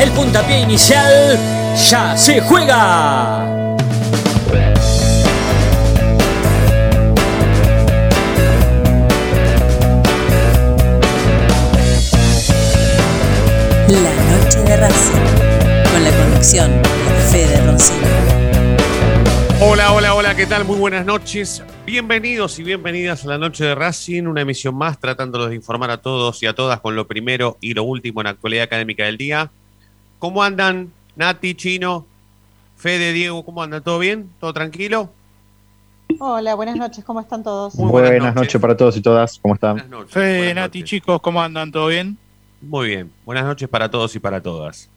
El puntapié inicial ya se juega. La noche de Racing, con la conducción de Fede Roncino. Hola, hola, hola, ¿qué tal? Muy buenas noches. Bienvenidos y bienvenidas a la noche de Racing, una emisión más tratándolos de informar a todos y a todas con lo primero y lo último en la actualidad académica del día. ¿Cómo andan Nati, Chino, Fede, Diego? ¿Cómo andan? ¿Todo bien? ¿Todo tranquilo? Hola, buenas noches, ¿cómo están todos? Muy buenas, buenas noches. noches. para todos y todas, ¿cómo están? Buenas noches. Fede, buenas Nati, noches. chicos, ¿cómo andan? ¿Todo bien? Muy bien. Buenas noches para todos y para todas.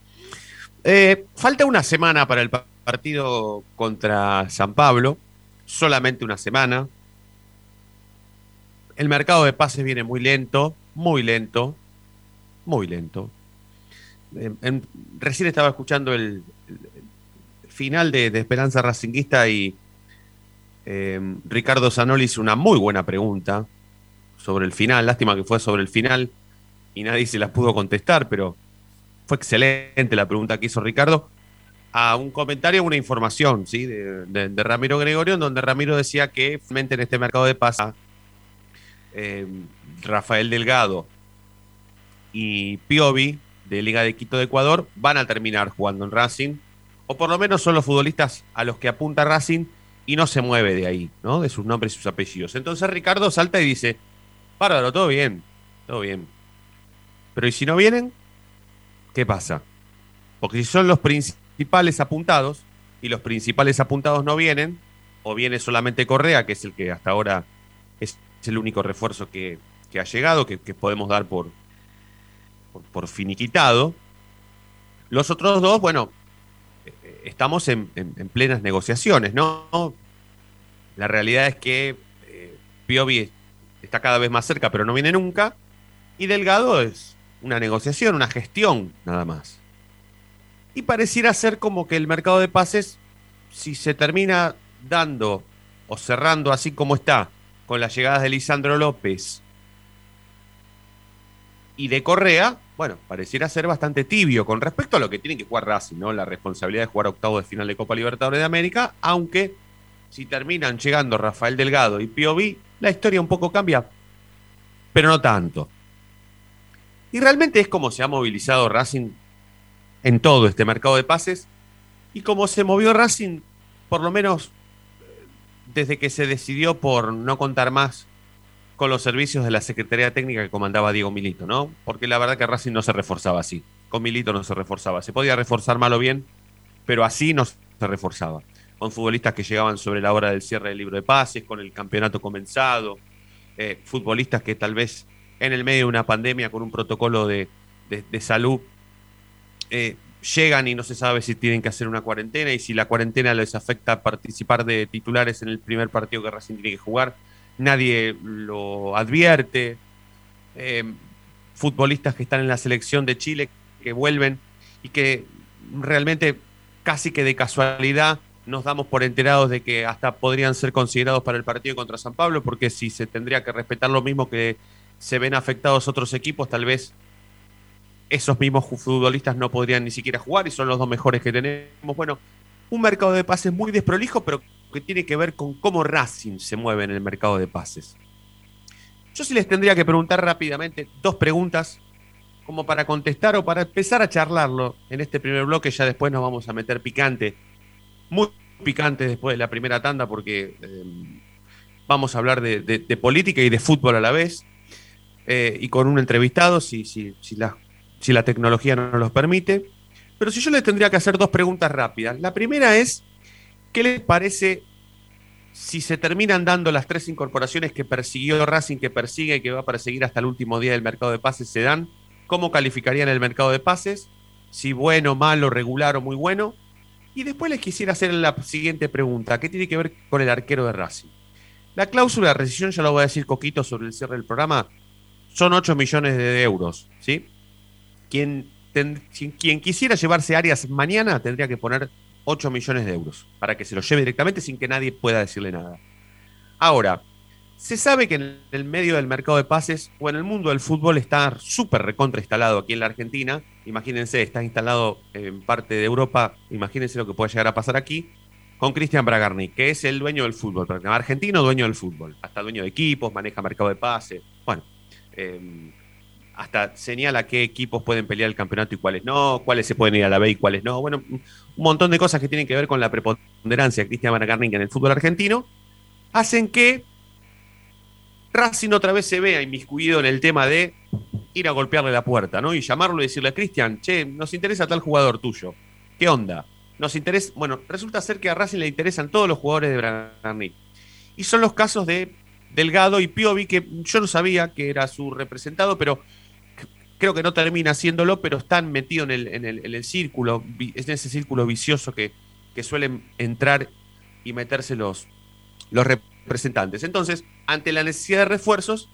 Eh, falta una semana para el pa- partido contra San Pablo. Solamente una semana. El mercado de pases viene muy lento, muy lento, muy lento. En- recién estaba escuchando el, final de, Esperanza Racinguista y eh, Ricardo Zanoli hizo una muy buena pregunta sobre el final. Lástima que fue sobre el final y nadie se las pudo contestar, pero fue excelente la pregunta que hizo Ricardo. A un comentario, una información ¿sí? de, Ramiro Gregorio, en donde Ramiro decía que finalmente en este mercado de pasa Rafael Delgado y Piovi de Liga de Quito de Ecuador van a terminar jugando en Racing, o por lo menos son los futbolistas a los que apunta Racing y no se mueve de ahí, ¿no? de sus nombres y sus apellidos. Entonces Ricardo salta y dice, bárbaro, todo bien, todo bien. Pero ¿y si no vienen? ¿Qué pasa? Porque si son los principales apuntados y los principales apuntados no vienen, o viene solamente Correa, que es el que hasta ahora es el único refuerzo que, que ha llegado, que, que podemos dar por, por, finiquitado. Los otros dos, bueno, eh, estamos en, en- en plenas negociaciones, ¿no? La realidad es que eh, está cada vez más cerca, pero no viene nunca. Y Delgado es una negociación, una gestión, nada más. Y pareciera ser como que el mercado de pases, si se termina dando o cerrando así como está, con las llegadas de Lisandro López y de Correa, bueno, pareciera ser bastante tibio con respecto a lo que tiene que jugar Racing, ¿no? La responsabilidad de jugar octavo de final de Copa Libertadores de América, aunque si terminan llegando Rafael Delgado y Piovi, la historia un poco cambia, pero no tanto. Y realmente es como se ha movilizado Racing en todo este mercado de pases y como se movió Racing, por lo menos eh, desde que se decidió por no contar más con los servicios de la Secretaría Técnica que comandaba Diego Milito, ¿no? Porque la verdad que Racing no se reforzaba así. Con Milito no se reforzaba. Se podía reforzar mal o bien, pero así no se reforzaba. Con futbolistas que llegaban sobre la hora del cierre del libro de pases, con el campeonato comenzado, eh, futbolistas que tal vez en el medio de una pandemia con un protocolo de, de- salud eh, llegan y no se sabe si tienen que hacer una cuarentena y si la cuarentena les afecta participar de titulares en el primer partido que Racing tiene que jugar. Nadie lo advierte. Eh, futbolistas que están en la selección de Chile que vuelven y que realmente casi que de casualidad nos damos por enterados de que hasta podrían ser considerados para el partido contra San Pablo, porque si se tendría que respetar lo mismo que se ven afectados otros equipos, tal vez esos mismos futbolistas no podrían ni siquiera jugar y son los dos mejores que tenemos. Bueno, un mercado de pases muy desprolijo, pero que tiene que ver con cómo Racing se mueve en el mercado de pases. Yo sí les tendría que preguntar rápidamente dos preguntas como para contestar o para empezar a charlarlo en este primer bloque, ya después nos vamos a meter picante, muy picante después de la primera tanda porque eh, vamos a hablar de política y de fútbol a la vez eh, y con un entrevistado si, si, si, la, si la tecnología no nos los permite. Pero si yo les tendría que hacer dos preguntas rápidas. La primera es, ¿qué les parece si se terminan dando las tres incorporaciones que persiguió Racing, que persigue y que va a perseguir hasta el último día del mercado de pases, se dan? ¿Cómo calificarían el mercado de pases? si bueno, malo, regular o muy bueno. Y después les quisiera hacer la siguiente pregunta, ¿qué tiene que ver con el arquero de Racing? La cláusula de rescisión, ya lo voy a decir coquito sobre el cierre del programa, son 8 millones de euros, ¿sí? Quien, quien quisiera llevarse Arias mañana tendría que poner 8 millones de euros para que se lo lleve directamente sin que nadie pueda decirle nada. Ahora, se sabe que en el medio del mercado de pases o en el mundo del fútbol está súper recontra instalado aquí en la Argentina. Imagínense, está instalado en parte de Europa, imagínense lo que puede llegar a pasar aquí, con Cristian Bragarni, que es el dueño del fútbol, argentino dueño del fútbol, hasta dueño de equipos, maneja mercado de pase, bueno, em, hasta señala qué equipos pueden pelear el campeonato y cuáles no, cuáles se pueden ir a la B y cuáles no, bueno, un montón de cosas que tienen que ver con la preponderancia de Cristian Bragarni en el fútbol argentino, hacen que Racing otra vez se vea inmiscuido en el tema de ir a golpearle la puerta, ¿no? Y llamarlo y decirle, Cristian, che, nos interesa tal jugador tuyo. ¿Qué onda? Nos interesa. Bueno, resulta ser que a Racing le interesan todos los jugadores de Bragarni. Y son los casos de Delgado y Piovi, que yo no sabía que era su representado, pero creo que no termina haciéndolo, pero están metidos en el, círculo, en ese círculo vicioso que, suelen entrar y meterse los, los representantes. Entonces, ante la necesidad de refuerzos,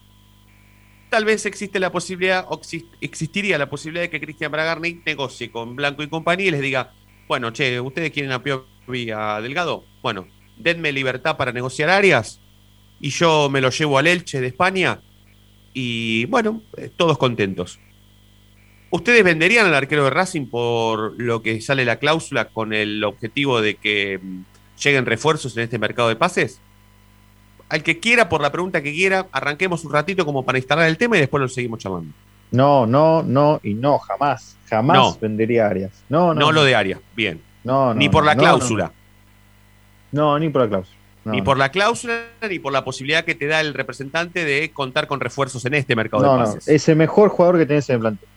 tal vez existe la posibilidad, o existiría la posibilidad de que Cristian Bragarni negocie con Blanco y compañía y les diga, bueno, che, ¿ustedes quieren a Piovi a Delgado? Bueno, denme libertad para negociar áreas y yo me lo llevo al Elche de España y bueno, eh, todos contentos. ¿Ustedes venderían al arquero de Racing por lo que sale la cláusula con el objetivo de que mm, lleguen refuerzos en este mercado de pases? al que quiera, por la pregunta que quiera, arranquemos un ratito como para instalar el tema y después lo seguimos llamando. No, no, no y no, jamás. Jamás vendería Arias. No, no, no, lo de Arias, bien. No, ni por la cláusula. No, ni por la cláusula. ni por la cláusula, ni por la posibilidad que te da el representante de contar con refuerzos en este mercado de pases. No, es el mejor jugador que tenés en el plantel.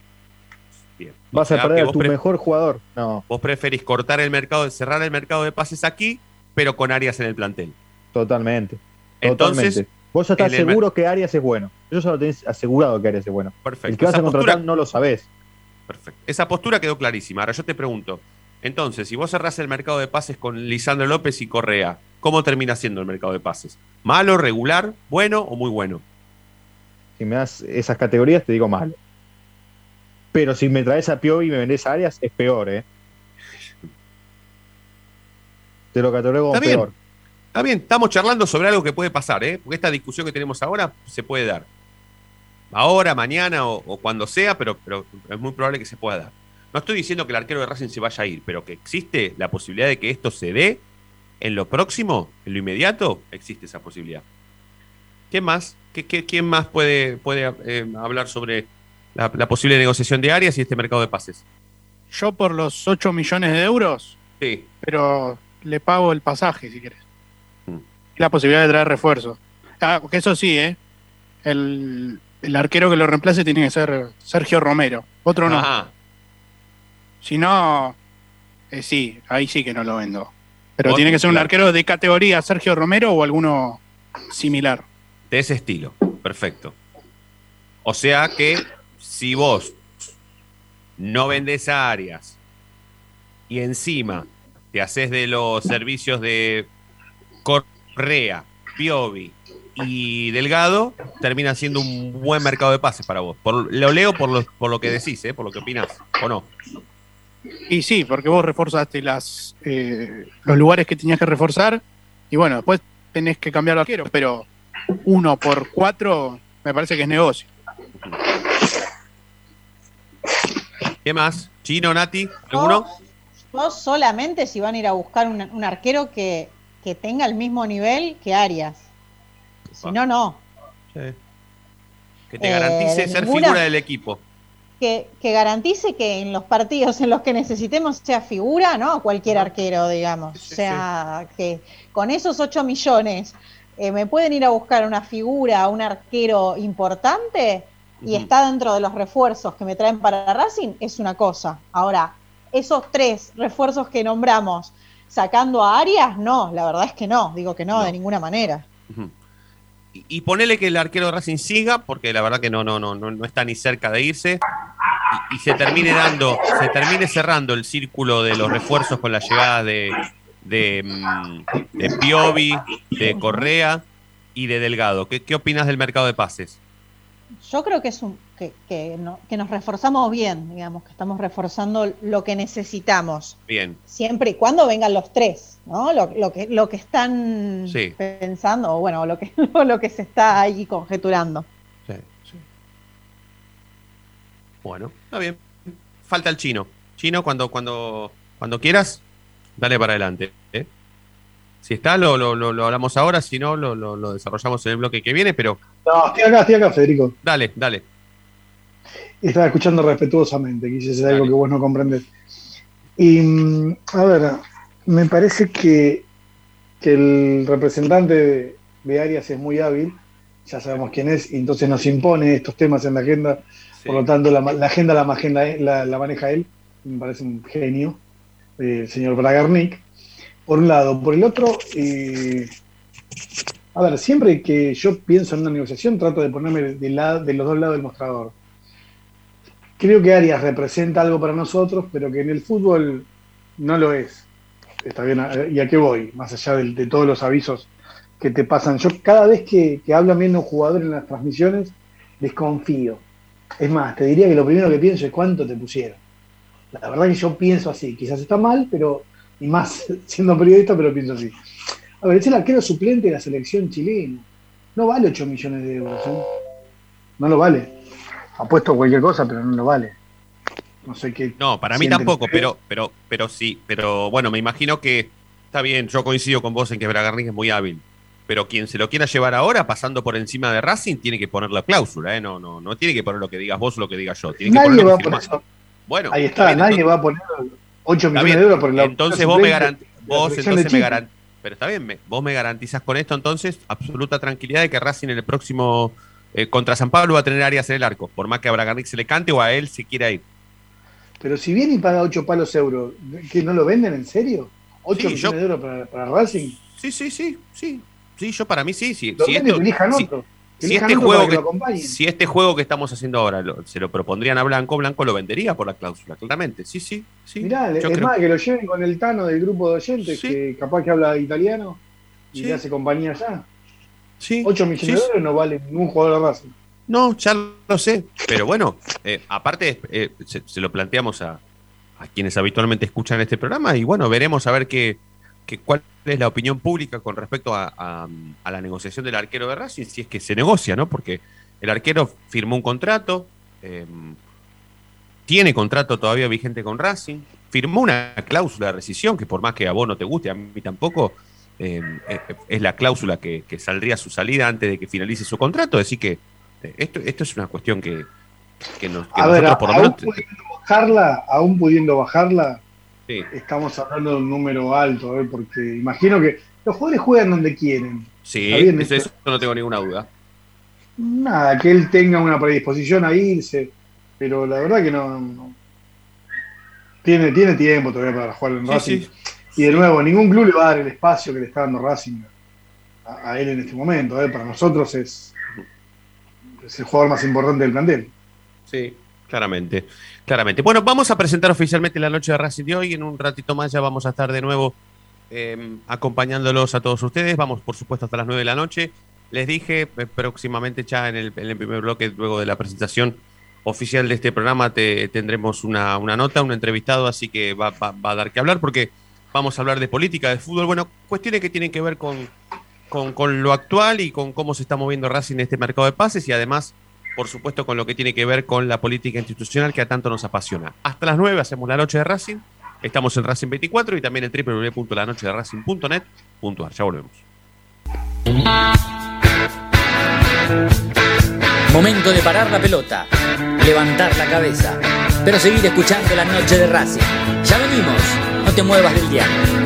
Vas a perder a tu mejor jugador. No. Vos preferís cortar el mercado, cerrar el mercado de pases aquí, pero con Arias en el plantel. Totalmente. Entonces, Vos ya estás seguro que Arias es bueno. Yo ya lo tenés asegurado que Arias es bueno. Perfecto. El que vas a contratar no lo sabés. Perfecto. Esa postura quedó clarísima. Ahora yo te pregunto. Entonces, si vos cerrás el mercado de pases con Lisandro López y Correa, ¿cómo termina siendo el mercado de pases? ¿Malo, regular, bueno o muy bueno? Si me das esas categorías, te digo malo. Pero si me traes a Piovi y me vendés a Arias, es peor, ¿eh? Te lo como peor. Está bien, estamos charlando sobre algo que puede pasar, ¿eh? porque esta discusión que tenemos ahora se puede dar. Ahora, mañana o, cuando sea, pero, pero, es muy probable que se pueda dar. No estoy diciendo que el arquero de Racing se vaya a ir, pero que existe la posibilidad de que esto se dé en lo próximo, en lo inmediato, existe esa posibilidad. ¿Qué más? ¿Qué, quién más puede, puede eh, hablar sobre la, la, posible negociación de áreas y este mercado de pases? Yo por los 8 millones de euros, sí. pero le pago el pasaje si quieres la posibilidad de traer refuerzo. Ah, porque eso sí, ¿eh? El, arquero que lo reemplace tiene que ser Sergio Romero. Otro no. Si no, eh, sí, ahí sí que no lo vendo. Pero tiene que ser un arquero de categoría Sergio Romero o alguno similar. De ese estilo, perfecto. O sea que si vos no vendés a Arias y encima te haces de los servicios de Rea, Piovi y Delgado, termina siendo un buen mercado de pases para vos. Por, lo leo por lo, por lo que decís, ¿eh? por lo que opinás, ¿o no? Y sí, porque vos reforzaste las, eh, los lugares que tenías que reforzar y bueno, después tenés que cambiar arquero, pero uno por cuatro me parece que es negocio. ¿Qué más? ¿Chino, Nati? ¿Alguno? No, solamente si van a ir a buscar un arquero que que tenga el mismo nivel que Arias. Si no, no. Que te garantice eh, ser figura del equipo. Que, garantice que en los partidos en los que necesitemos sea figura, ¿no? Cualquier arquero, digamos. o sea, que con esos 8 millones eh, me pueden ir a buscar una figura, un arquero importante y está dentro de los refuerzos que me traen para Racing, es una cosa. Ahora, esos tres refuerzos que nombramos, sacando a Arias, no, la verdad es que no, digo que no, de ninguna manera. y, ponele que el arquero de Racing siga, porque la verdad que no, no, no, no, está ni cerca de irse. y, se termine dando, se termine cerrando el círculo de los refuerzos con la llegada de, de, mm, de Piovi, de Correa y de Delgado. ¿Qué, ¿Qué opinas del mercado de pases? Yo creo que es un que, que, no, que, nos reforzamos bien, digamos, que estamos reforzando lo que necesitamos. Bien. Siempre y cuando vengan los tres, ¿no? Lo, lo que, lo que están sí. pensando, o bueno, lo que, lo que se está ahí conjeturando. Sí, sí. Bueno, está bien. Falta el chino. Chino, cuando, cuando, cuando quieras, dale para adelante. ¿eh? Si está, lo, lo, lo, hablamos ahora, si no, lo, lo, desarrollamos en el bloque que viene, pero... No, estoy acá, estoy acá, Federico. Dale, dale. Estaba escuchando respetuosamente, quise decir algo que vos no comprendes. Y, mm, a ver, me parece que, que el representante de, de, Arias es muy hábil, ya sabemos quién es, y entonces nos impone estos temas en la agenda, sí. por lo tanto la, la agenda la, la, la, maneja él, me parece un genio, eh, el señor Bragarnik, por un lado. Por el otro, eh, a ver, siempre que yo pienso en una negociación trato de ponerme de, los dos lados del mostrador creo que Arias representa algo para nosotros, pero que en el fútbol no lo es. Está bien, ¿y a qué voy? Más allá de, todos los avisos que te pasan. Yo cada vez que, que habla bien un jugador en las transmisiones, desconfío. Es más, te diría que lo primero que pienso es cuánto te pusieron. La verdad que yo pienso así. Quizás está mal, pero, y más siendo periodista, pero pienso así. A ver, es el arquero suplente de la selección chilena. No vale 8 millones de euros. ¿eh? No lo vale apuesto cualquier cosa, pero no lo vale. No sé qué. No, para mí tampoco, pero, pero, pero sí. Pero bueno, me imagino que está bien. Yo coincido con vos en que Bragarnik es muy hábil. Pero quien se lo quiera llevar ahora, pasando por encima de Racing, tiene que poner la cláusula, ¿eh? No, no, no tiene que poner lo que digas vos o lo que diga yo. Tiene nadie que va a poner eso. Bueno, ahí está, nadie entonces, va a poner 8 millones de euros por el Entonces vos me garantizas. Vos entonces me garantizas. Pero está bien, me, vos me garantizas con esto entonces absoluta tranquilidad de que Racing en el próximo eh, contra San Pablo va a tener áreas en el arco, por más que a Bragarnik se le cante o a él se quiera ir. Pero si viene y paga 8 palos euros, ¿que no lo venden en serio? ¿8 sí, millones yo, de euros para, para, Racing? Sí, sí, sí, sí. Sí, yo para mí sí. sí. Lo si, esto, otro. Si, si, este juego que, si este juego que estamos haciendo ahora lo, se lo propondrían a Blanco, Blanco lo vendería por la cláusula, claramente. Sí, sí. sí Mirá, es creo. más, que lo lleven con el Tano del grupo de oyentes, sí. que capaz que habla italiano y le hace compañía allá. Sí. 8 millones de euros no vale ningún jugador de Racing. No, ya lo sé. Pero bueno, eh, aparte eh, se, se, lo planteamos a, a, quienes habitualmente escuchan este programa y bueno, veremos a ver qué, qué cuál es la opinión pública con respecto a, a, a, la negociación del arquero de Racing, si es que se negocia, ¿no? Porque el arquero firmó un contrato, eh, tiene contrato todavía vigente con Racing, firmó una cláusula de rescisión que por más que a vos no te guste, a mí tampoco, eh, es la cláusula que, que, saldría a su salida antes de que finalice su contrato, así que esto, esto es una cuestión que, que, nos, que a nosotros ver, por lo menos. Aún pudiendo bajarla, aún pudiendo bajarla, sí. estamos hablando de un número alto, ¿eh? porque imagino que los jugadores juegan donde quieren. Sí, eso, eso no tengo ninguna duda. Nada, que él tenga una predisposición a irse, pero la verdad que no. no. Tiene, tiene tiempo todavía para jugar en sí, Racing. Sí. Y de nuevo, ningún club le va a dar el espacio que le está dando Racing a, a él en este momento. ¿eh? Para nosotros es, es el jugador más importante del plantel. Sí, claramente. Claramente. Bueno, vamos a presentar oficialmente la noche de Racing de hoy. En un ratito más ya vamos a estar de nuevo eh, acompañándolos a todos ustedes. Vamos, por supuesto, hasta las 9 de la noche. Les dije eh, próximamente ya en el, primer bloque, luego de la presentación oficial de este programa, te, tendremos una, una, nota, un entrevistado, así que va, va, va, a dar que hablar porque vamos a hablar de política, de fútbol, bueno, cuestiones que tienen que ver con, con lo actual y con cómo se está moviendo Racing en este mercado de pases y además por supuesto, con lo que tiene que ver con la política institucional que a tanto nos apasiona. Hasta las 9 hacemos la noche de Racing. Estamos en Racing 24 y también en www.lanochederacing.net.ar. Ya volvemos. Momento de parar la pelota, levantar la cabeza, pero seguir escuchando la noche de Racing. Ya venimos, no te muevas del diario.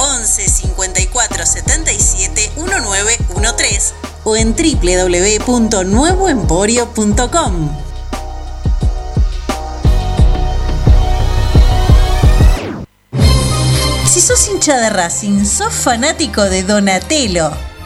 11 54 77 1913 o en www.nuevoemporio.com. Si sos hincha de Racing, sos fanático de Donatello.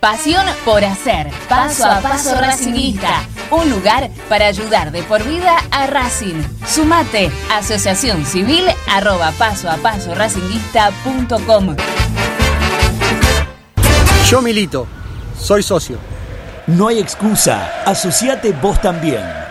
Pasión por hacer. Paso a paso Racingista. Un lugar para ayudar de por vida a Racing. Sumate. Asociación Civil arroba paso a paso racinguista.com. Yo milito. Soy socio. No hay excusa. Asociate vos también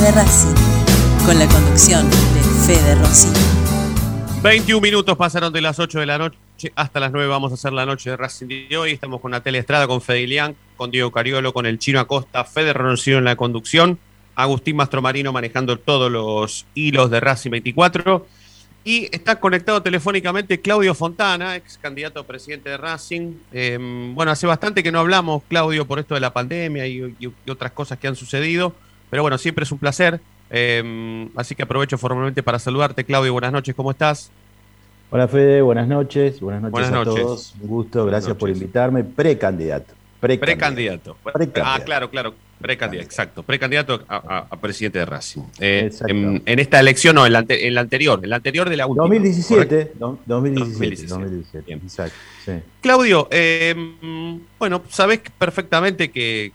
De Racing, con la conducción de Fede Rossi. 21 minutos pasaron de las 8 de la noche hasta las 9. Vamos a hacer la noche de Racing de hoy. Estamos con Natalia Estrada, con Fede Ilián, con Diego Cariolo, con el Chino Acosta, Fede Roncino en la conducción. Agustín Mastromarino manejando todos los hilos de Racing 24. Y está conectado telefónicamente Claudio Fontana, ex candidato a presidente de Racing. Em, bueno, hace bastante que no hablamos, Claudio, por esto de la pandemia y, otras cosas que han sucedido. Pero bueno, siempre es un placer. Em, así que aprovecho formalmente para saludarte, Claudio. Buenas noches, ¿cómo estás? Hola Fede, buenas noches. Buenas noches a todos. Un gusto, gracias por invitarme. Precandidato. Precandidato. Ah, claro, claro. Precandidato, exacto. Precandidato a, presidente de Racing. Eh, en, esta elección, no, en la, anterior, en la anterior de la última. 2017. 2017. 2017, Exacto. Claudio, em, bueno, sabes perfectamente que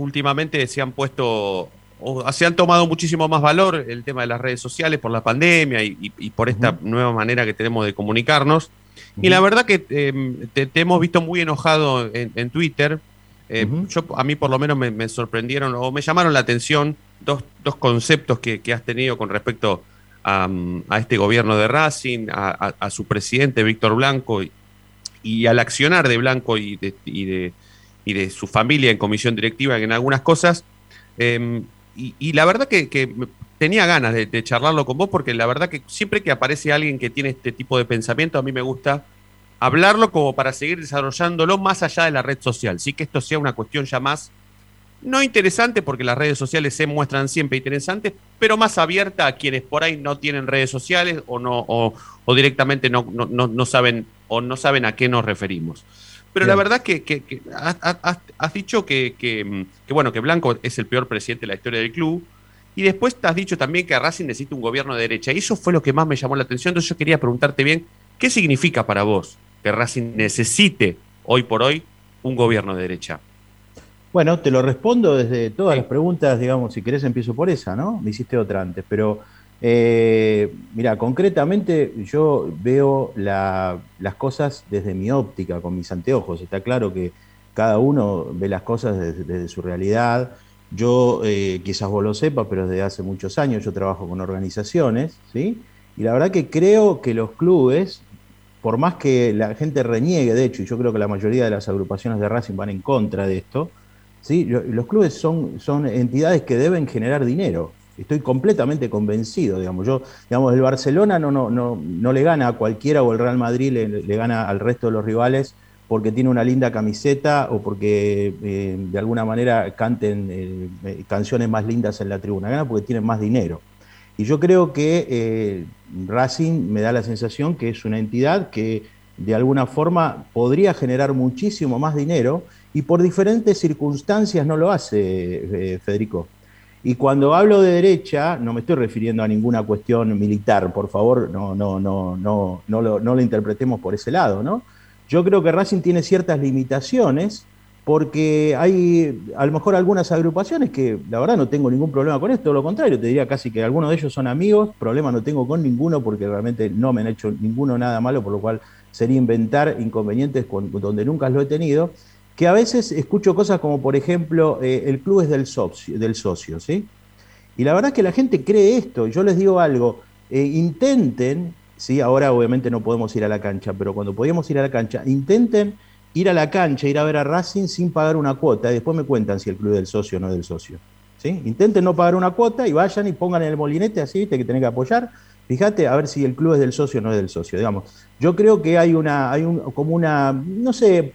últimamente se han puesto o se han tomado muchísimo más valor el tema de las redes sociales por la pandemia y, por esta nueva manera que tenemos de comunicarnos. Y la verdad que em, te, hemos visto muy enojado en, Twitter. Eh, yo, a mí por lo menos me, sorprendieron o me llamaron la atención dos, conceptos que, has tenido con respecto a, este gobierno de Racing, a, su presidente Víctor Blanco y, al accionar de Blanco y de, y de, su familia en comisión directiva en algunas cosas. Em, y, la verdad que, tenía ganas de, charlarlo con vos porque la verdad que siempre que aparece alguien que tiene este tipo de pensamiento, a mí me gusta hablarlo como para seguir desarrollándolo más allá de la red social. Sí que esto sea una cuestión ya más, no interesante porque las redes sociales se muestran siempre interesantes, pero más abierta a quienes por ahí no tienen redes sociales o, no, o, directamente no, no, saben o no saben a qué nos referimos. Pero la verdad que, que, has, dicho que, que, bueno, que Blanco es el peor presidente de la historia del club, y después te has dicho también que Racing necesita un gobierno de derecha. Y eso fue lo que más me llamó la atención. Entonces yo quería preguntarte bien, ¿qué significa para vos que Racing necesite hoy por hoy un gobierno de derecha? Bueno, te lo respondo desde todas las preguntas, digamos, si querés empiezo por esa, ¿no? Me hiciste otra antes, pero eh, mira, concretamente yo veo las cosas desde mi óptica, con mis anteojos. Está claro que cada uno ve las cosas desde su realidad, yo, eh, quizás vos lo sepas, pero desde hace muchos años yo trabajo con organizaciones, ¿sí? Y la verdad que creo que los clubes, por más que la gente reniegue, de hecho, y yo creo que la mayoría de las agrupaciones de Racing van en contra de esto, ¿sí? Los clubes son, son entidades que deben generar dinero. Estoy completamente convencido, digamos. Yo, digamos, el Barcelona no, no, no, no le gana a cualquiera o el Real Madrid le gana al resto de los rivales porque tiene una linda camiseta o porque eh, de alguna manera canten eh, eh, canciones más lindas en la tribuna, gana porque tienen más dinero. Y yo creo que Racing me da la sensación que es una entidad que de alguna forma podría generar muchísimo más dinero y por diferentes circunstancias no lo hace, Federico. Y cuando hablo de derecha, no me estoy refiriendo a ninguna cuestión militar, por favor, no, no, no, no, no, lo, no lo interpretemos por ese lado, ¿no? Yo creo que Racing tiene ciertas limitaciones porque hay a lo mejor algunas agrupaciones que la verdad no tengo ningún problema con esto, lo contrario, te diría casi que algunos de ellos son amigos, problema no tengo con ninguno porque realmente no me han hecho ninguno nada malo, por lo cual sería inventar inconvenientes donde nunca lo he tenido, que a veces escucho cosas como por ejemplo eh, el club es del socio, del socio, ¿sí? Y la verdad es que la gente cree esto, yo les digo algo, eh, intenten ¿sí? Ahora obviamente no podemos ir a la cancha, pero cuando podíamos ir a la cancha, intenten ir a la cancha, ir a ver a Racing sin pagar una cuota y después me cuentan si el club es del socio o no es del socio. ¿sí? Intenten no pagar una cuota y vayan y pongan en el molinete así, ¿viste? que tenés que apoyar. Fíjate a ver si el club es del socio o no es del socio. Digamos. Yo creo que hay una, hay un, como una, no sé,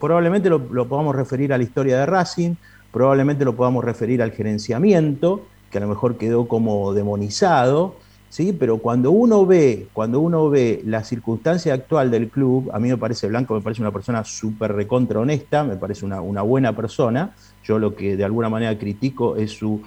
probablemente lo, lo podamos referir a la historia de Racing, probablemente lo podamos referir al gerenciamiento, que a lo mejor quedó como demonizado, ¿sí? Pero cuando uno ve, cuando uno ve la circunstancia actual del club, a mí me parece Blanco, me parece una persona súper recontra honesta, me parece una, buena persona. Yo lo que de alguna manera critico es su,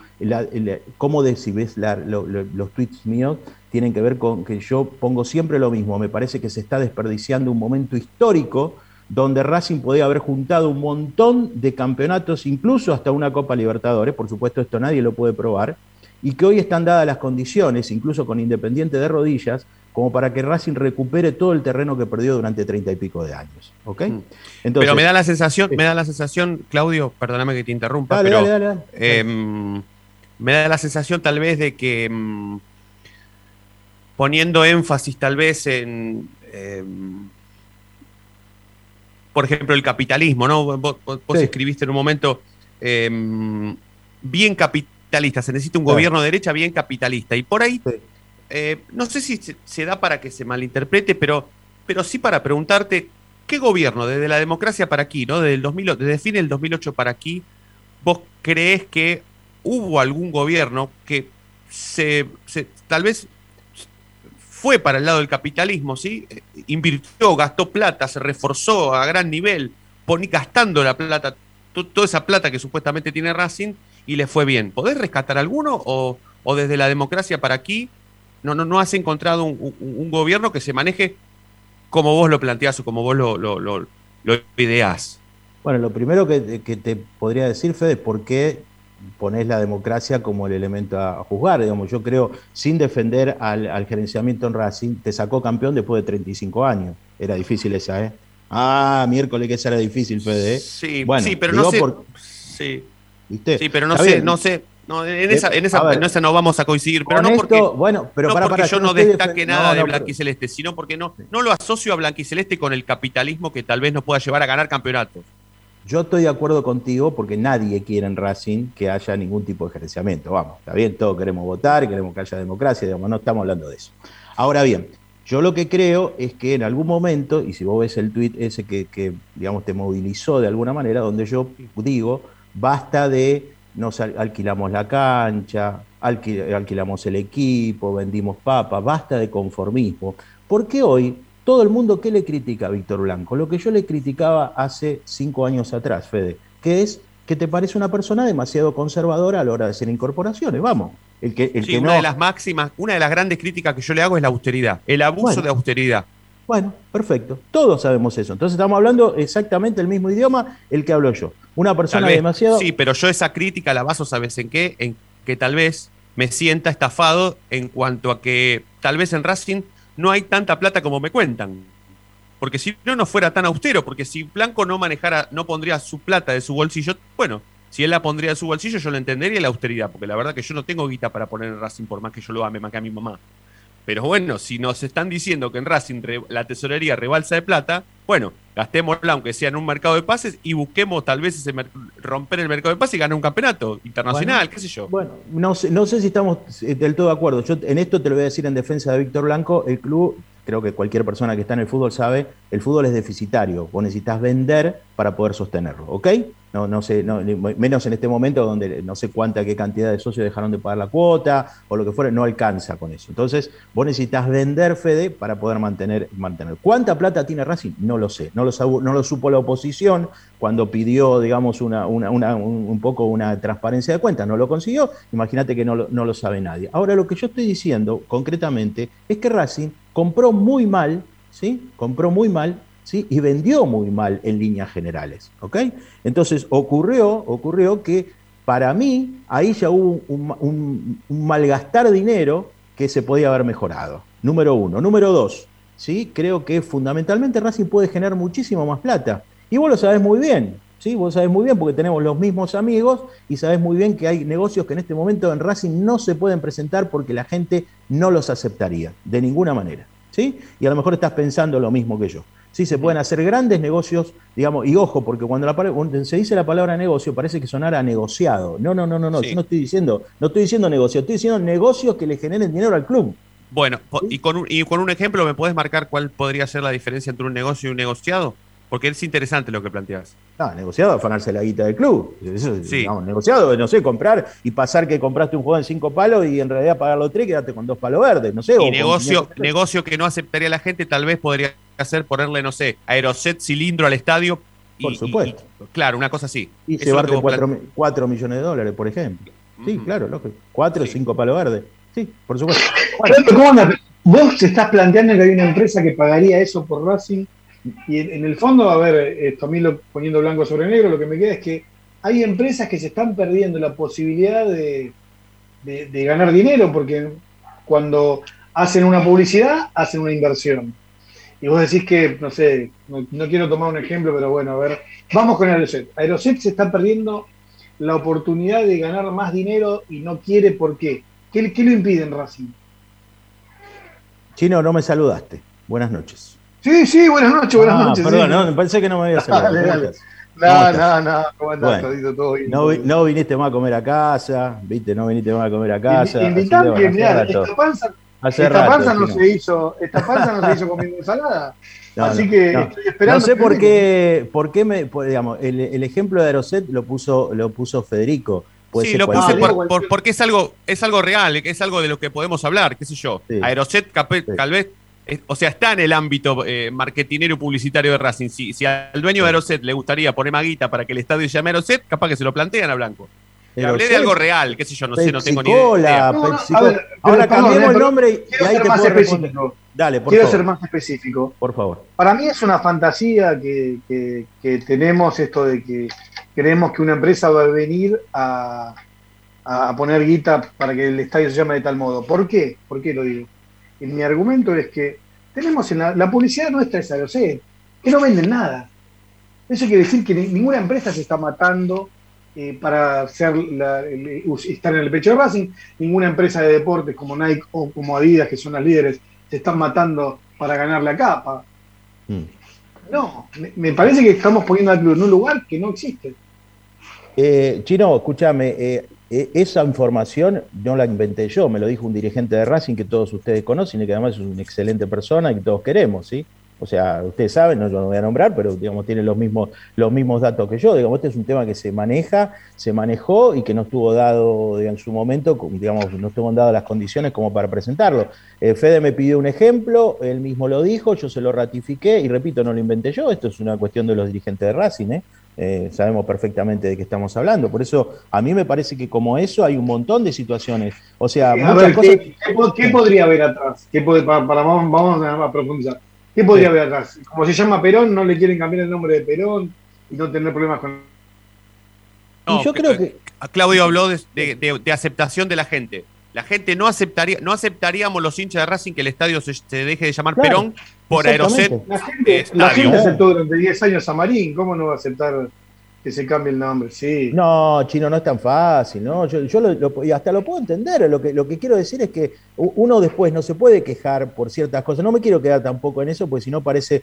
cómo decís, los tweets míos tienen que ver con que yo pongo siempre lo mismo. Me parece que se está desperdiciando un momento histórico donde Racing podía haber juntado un montón de campeonatos, incluso hasta una Copa Libertadores, por supuesto esto nadie lo puede probar, y que hoy están dadas las condiciones, incluso con Independiente de rodillas, como para que Racing recupere todo el terreno que perdió durante treinta y pico de años. ¿ok? Mm. pero me da la sensación, me da la sensación, Claudio, perdóname que te interrumpa, pero em, me da la sensación tal vez de que em, poniendo énfasis tal vez en em, por ejemplo, el capitalismo, ¿no? Vos, escribiste en un momento bien capital capitalista, se necesita un gobierno de derecha bien capitalista. Y por ahí, eh, no sé si se, se da para que se malinterprete, pero, pero sí para preguntarte, ¿qué gobierno desde la democracia para aquí, ¿no? desde, el 2000, desde fin del 2008 para aquí, vos crees que hubo algún gobierno que se, se- tal vez fue para el lado del capitalismo, ¿sí? Eh, Invirtió, gastó plata, se reforzó a gran nivel, poni- gastando la plata, to- toda esa plata que supuestamente tiene Racing y le fue bien. ¿Podés rescatar alguno o, o desde la democracia para aquí no, no, no has encontrado un gobierno que se maneje como vos lo planteás o como vos lo, lo, lo, lo ideás? Bueno, lo primero que, que te podría decir, Fede, es por qué ponés la democracia como el elemento a juzgar. Digamos, yo creo, sin defender al, al gerenciamiento en Racing, te sacó campeón después de 35 años. Era difícil esa, ¿eh? Ah, miércoles que esa era difícil, Fede. ¿eh? Sí, Bueno, sí, pero no sé. por- Sí, ¿viste? sí, pero no sé, bien. no sé. No, en esa, en esa, ver. en esa no vamos a coincidir, pero no porque, esto, bueno, pero no para, porque para, yo no destaque nada no, de blanquiceleste, sino porque no, no lo asocio a blanquiceleste con el capitalismo que tal vez nos pueda llevar a ganar campeonatos. Yo estoy de acuerdo contigo porque nadie quiere en Racing que haya ningún tipo de gerenciamiento. Vamos, está bien, todos queremos votar, queremos que haya democracia, digamos, no estamos hablando de eso. Ahora bien, yo lo que creo es que en algún momento, y si vos ves el tuit ese que, digamos, te movilizó de alguna manera, donde yo digo, basta de nos al- alquilamos la cancha, alqui- alquilamos el equipo, vendimos papas, basta de conformismo. Porque hoy todo el mundo, ¿qué le critica a Víctor Blanco? Lo que yo le criticaba hace cinco años atrás, Fede, que es que te parece una persona demasiado conservadora a la hora de hacer incorporaciones. Vamos, el que, el Sí, que una no- de las máximas, una de las grandes críticas que yo le hago es la austeridad, el abuso Bueno. de austeridad. Bueno, perfecto. Todos sabemos eso. Entonces estamos hablando exactamente el mismo idioma el que hablo yo. Una persona vez, demasiado. Sí, pero yo esa crítica la baso, ¿sabes en qué? En que tal vez me sienta estafado en cuanto a que tal vez en Racing no hay tanta plata como me cuentan. Porque si no, no fuera tan austero, porque si Blanco no manejara, no pondría su plata de su bolsillo, bueno, si él la pondría de su bolsillo, yo lo entendería la austeridad, porque la verdad que yo no tengo guita para poner en Racing, por más que yo lo ame más que a mi mamá. Pero bueno, si nos están diciendo que en Racing la tesorería rebalsa de plata, bueno, gastémosla aunque sea en un mercado de pases y busquemos tal vez ese romper el mercado de pases y ganar un campeonato internacional, Bueno, qué sé yo. Bueno, no sé, no sé si estamos eh, del todo de acuerdo. Yo en esto te lo voy a decir en defensa de Víctor Blanco. El club, creo que cualquier persona que está en el fútbol sabe, el fútbol es deficitario. Vos necesitas vender para poder sostenerlo, ¿ok? No, no sé, menos en este momento donde no sé cuánta, qué cantidad de socios dejaron de pagar la cuota o lo que fuera, no alcanza con eso. Entonces, vos necesitas vender, Fede, para poder mantener, mantener. ¿Cuánta plata tiene Racing? No lo sé. No lo, no lo supo la oposición cuando pidió, digamos, una, una- una- un, un poco una transparencia de cuentas. No lo consiguió. Imagínate que no lo, no lo sabe nadie. Ahora, lo que yo estoy diciendo concretamente es que Racing compró muy mal, ¿sí? Compró muy mal y vendió muy mal en líneas generales. ¿ok? Entonces ocurrió, ocurrió que para mí ahí ya hubo un malgastar dinero que se podía haber mejorado. Número uno. Número dos, ¿sí? creo que fundamentalmente Racing puede generar muchísimo más plata. Y vos lo sabés muy bien. ¿Sí? Vos sabés muy bien porque tenemos los mismos amigos y sabés muy bien que hay negocios que en este momento en Racing no se pueden presentar porque la gente no los aceptaría de ninguna manera. ¿sí? Y a lo mejor estás pensando lo mismo que yo. Sí, se pueden hacer grandes negocios, digamos, y ojo, porque cuando, la cuando se dice la palabra negocio parece que sonara negociado. No, no, no, no, no. Sí. Yo no estoy diciendo, no estoy diciendo negocio, estoy diciendo negocios que le generen dinero al club. Bueno, y con, un, y con un ejemplo, ¿me puedes marcar cuál podría ser la diferencia entre un negocio y un negociado? Porque es interesante lo que planteas. No, negociado, afanarse la guita del club. Eso, Sí. digamos, negociado, no sé, comprar y pasar que compraste un juego en cinco palos y en realidad pagarlo tres y quedarte con dos palos verdes, no sé. o Y negocio, 500 pesos. negocio que no aceptaría la gente, tal vez podría hacer ponerle, no sé, aeroset cilindro al estadio. y- Por supuesto. y- claro, una cosa así. Y Eso llevarte cuatro, millones de dólares, por ejemplo. Sí, claro, lógico. Cuatro o cinco palos verdes. Sí, por supuesto. Alberto, ¿cómo andas? Vos te estás planteando que hay una empresa que pagaría eso por Racing y en, el fondo, a ver, esto a mí lo, poniendo blanco sobre negro, lo que me queda es que hay empresas que se están perdiendo la posibilidad de, de- ganar dinero porque cuando hacen una publicidad, hacen una inversión. Y vos decís que, no sé, no, no quiero tomar un ejemplo, pero bueno, a ver, vamos con Aeroset. Aeroset se está perdiendo la oportunidad de ganar más dinero y no quiere, ¿por qué? ¿Qué, qué lo impide en Racing? Chino, no me saludaste. Buenas noches. Sí, sí, buenas noches, buenas Ah, noches. Perdón, sí. no, me parece que no me había saludado. Dale. No, no, no, ¿cómo andás, Todito? Todo bien. No, vi- no viniste más a comer a casa, viste, no viniste más a comer a casa. Invitame, bueno, mirá, hace rato. esta panza, esta rato, panza no se hizo, esta panza no se hizo comiendo ensalada. No, Así no, que no. estoy esperando. No sé por qué, por qué me, por- digamos, el, el ejemplo de Aeroset lo puso, lo puso Federico. Puede Sí, lo puse por- por- porque es algo, es algo real, es algo de lo que podemos hablar, qué sé yo. Aeroset vez, eh, o sea, está en el ámbito eh, marketinero y publicitario de Racing. Si, si al dueño de Aeroset le gustaría poner maguita para que el estadio se llame Aeroset, capaz que se lo plantean a Blanco. Te hablé de algo real, qué sé yo, no sé, no tengo ni idea. No, no, ver, pero Ahora cambiemos eh, el pero nombre y, ahí ser te más puedo específico. Dale, por Quiero favor. ser más específico. Por favor. Para mí es una fantasía que, que- que tenemos esto de que creemos que una empresa va a venir a, a poner guita para que el estadio se llame de tal modo. ¿Por qué? ¿Por qué lo digo? Y mi argumento es que tenemos en la, la publicidad nuestra es Aeroset, que no venden nada. Eso quiere decir que ni- ninguna empresa se está matando eh, para ser la- el- estar en el pecho de Racing, ninguna empresa de deportes como Nike o como Adidas, que son las líderes, se están matando para ganar la capa. Mm. No, me, me parece que estamos poniendo al club en un lugar que no existe. Eh, Chino, escúchame, eh, esa información no la inventé yo, me lo dijo un dirigente de Racing que todos ustedes conocen y que además es una excelente persona y que todos queremos, ¿sí? O sea, ustedes saben, no, yo no voy a nombrar, pero digamos, tiene los mismos, los mismos datos que yo. Digamos, este es un tema que se maneja, se manejó y que no estuvo dado en su momento, digamos, no estuvo dadas las condiciones como para presentarlo. Eh, Fede me pidió un ejemplo, él mismo lo dijo, yo se lo ratifiqué y repito, no lo inventé yo, esto es una cuestión de los dirigentes de Racing, ¿eh? Eh, sabemos perfectamente de qué estamos hablando. Por eso, a mí me parece que como eso hay un montón de situaciones. O sea, a muchas ver, cosas. ¿qué, qué po- qué podría haber atrás? ¿Qué puede- para, para- vamos, vamos a, profundizar. ¿Qué podría Sí. haber atrás? Como se llama Perón, no le quieren cambiar el nombre de Perón y no tener problemas con. No, yo creo que. Claudio habló de, de- de- de aceptación de la gente. La gente no aceptaría, no aceptaríamos los hinchas de Racing que el estadio se, se deje de llamar Claro, Perón por. Aeroset La gente, la gente aceptó durante 10 años a Marín, ¿cómo no va a aceptar que se cambie el nombre? Sí. No, chino, no es tan fácil, ¿no? Yo, yo lo- lo- y hasta lo puedo entender. Lo que, lo que quiero decir es que uno después no se puede quejar por ciertas cosas. No me quiero quedar tampoco en eso, porque si no parece.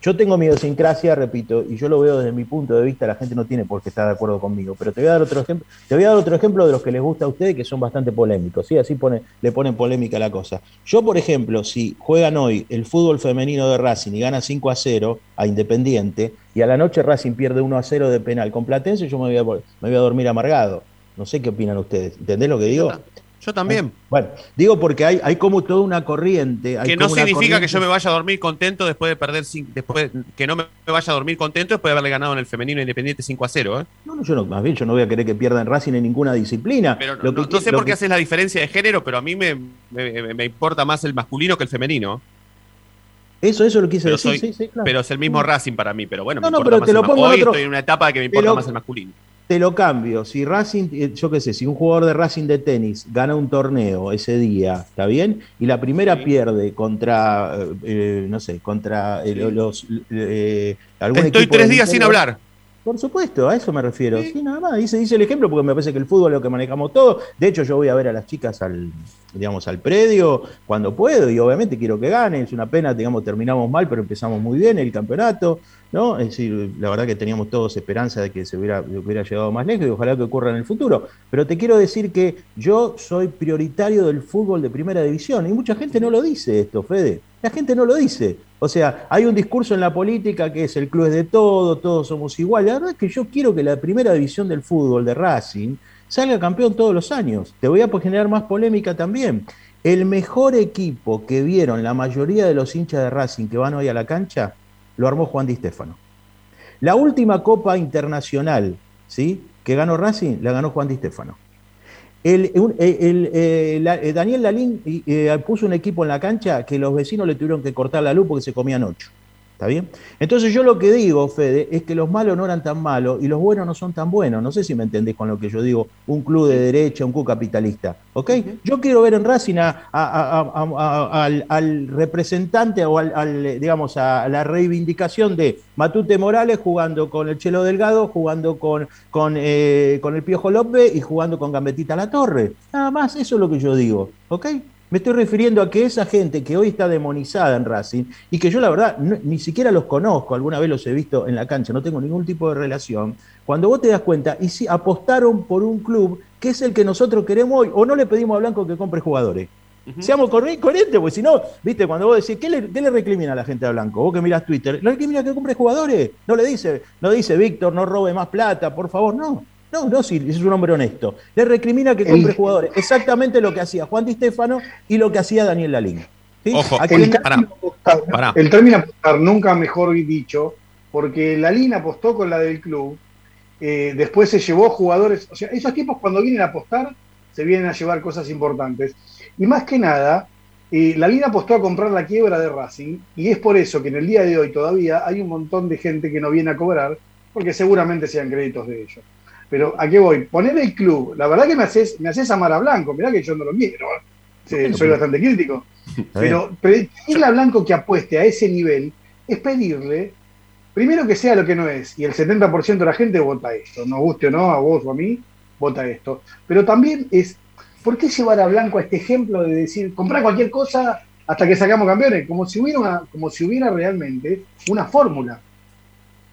yo tengo mi idiosincrasia, repito, y yo lo veo desde mi punto de vista. La gente no tiene por qué estar de acuerdo conmigo. Pero te voy a dar otro ejemplo. Te voy a dar otro ejemplo de los que les gusta a ustedes, que son bastante polémicos. ¿sí? Así pone, le ponen polémica la cosa. Yo, por ejemplo, si juegan hoy el fútbol femenino de Racing y gana 5 a 0 a Independiente, y a la noche Racing pierde 1 a 0 de penal con Platense, yo me voy a, vol- me voy a dormir amargado. No sé qué opinan ustedes. ¿Entendés lo que digo? Yo también. Bueno, digo porque hay, hay como toda una corriente. hay Que no significa que yo me vaya a dormir contento después de perder, después que no me vaya a dormir contento después de haberle ganado en el femenino independiente 5 a 0. ¿eh? No, no, yo no, más bien yo no voy a querer que pierdan Racing en ninguna disciplina. Pero no, Lo que no- no qui- sé lo por qué que- haces la diferencia de género, pero a mí me, me- me importa más el masculino que el femenino. Eso, eso lo quise Pero, decir, soy- sí, sí, claro. pero es el mismo Racing para mí, pero bueno, No, me no, importa pero más te lo pongo Hoy otro- estoy en una etapa que me importa lo- más el masculino. Te lo cambio. Si Racing, eh, yo qué sé, si un jugador de Racing de tenis gana un torneo ese día, ¿está bien? Y la primera pierde contra, eh, eh, no sé, contra eh, los. eh, algún Estoy tres días sin hablar. Por supuesto, a eso me refiero. Sí, nada más. Dice, dice el ejemplo porque me parece que el fútbol es lo que manejamos todo. De hecho, yo voy a ver a las chicas al, digamos, al predio cuando puedo y obviamente quiero que ganen. Es una pena, digamos, terminamos mal, pero empezamos muy bien el campeonato. ¿no? Es decir, la verdad que teníamos todos esperanza de que se hubiera, hubiera llegado más lejos y ojalá que ocurra en el futuro. Pero te quiero decir que yo soy prioritario del fútbol de primera división y mucha gente no lo dice esto, Fede. La gente no lo dice. O sea, hay un discurso en la política que es el club es de todo, todos somos iguales. La verdad es que yo quiero que la primera división del fútbol de Racing salga campeón todos los años. Te voy a generar más polémica también. El mejor equipo que vieron la mayoría de los hinchas de Racing que van hoy a la cancha lo armó Juan Di Stefano. La última Copa Internacional ¿sí? que ganó Racing la ganó Juan Di Stefano. El, el- eh, eh, Daniel Lalín eh, puso un equipo en la cancha que los vecinos le tuvieron que cortar la luz porque se comían ocho. ¿Está bien? Entonces yo lo que digo, Fede, es que los malos no eran tan malos y los buenos no son tan buenos. No sé si me entendés con lo que yo digo, un club de derecha, un club capitalista. ¿Ok? Yo quiero ver en Racing a- a- a- a- a- al, al representante o al, al, digamos, a la reivindicación de Matute Morales jugando con el Chelo Delgado, jugando con, con, eh, con el Piojo López y jugando con Gambetita La Torre. Nada más, eso es lo que yo digo. ¿Ok? Me estoy refiriendo a que esa gente que hoy está demonizada en Racing y que yo la verdad ni siquiera los conozco, alguna vez los he visto en la cancha, no tengo ningún tipo de relación, cuando vos te das cuenta y si apostaron por un club que es el que nosotros queremos hoy, o no le pedimos a Blanco que compre jugadores. Seamos coherentes, porque si no, viste, cuando vos decís, ¿qué le, qué le recrimina a la gente de Blanco? Vos que mirás Twitter, ¿le recrimina que compre jugadores? No le dice, no dice, Víctor, no robe más plata, por favor, no. No, no, si es un hombre honesto. Le recrimina que compre jugadores. Exactamente lo que hacía Juan Di Stefano y lo que hacía Daniel Lalín. Ojo, el, término apostar, nunca mejor dicho, porque Lalín apostó con la del club, eh, después se llevó jugadores, o sea, esos tipos cuando vienen a apostar, se vienen a llevar cosas importantes. Y más que nada, eh, Lalín apostó a comprar la quiebra de Racing, y es por eso que en el día de hoy todavía hay un montón de gente que no viene a cobrar, porque seguramente sean créditos de ellos. Pero ¿a qué voy? Poner el club, la verdad que me haces, me haces amar a Blanco, mirá que yo no lo miro, soy bastante crítico. Pero pedirle a Blanco que apueste a ese nivel es pedirle, primero que sea lo que no es, y el 70% de la gente vota esto, nos guste o no, a vos o a mí, vota esto. Pero también es, ¿por qué llevar a Blanco a este ejemplo de decir, comprar cualquier cosa hasta que sacamos campeones? Como si hubiera, una, como si hubiera realmente una fórmula.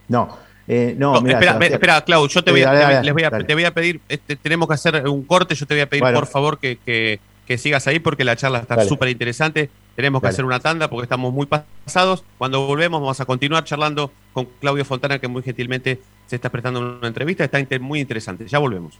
No, eh, no, espera, espera, Clau, yo te voy, a, les voy a, te voy a pedir, este, tenemos que hacer un corte, yo te voy a pedir por favor que, que, sigas ahí porque la charla está súper interesante. Tenemos que hacer una tanda porque estamos muy pasados. Cuando volvemos vamos a continuar charlando con Claudio Fontana que muy gentilmente se está prestando una entrevista. Está muy interesante. Ya volvemos.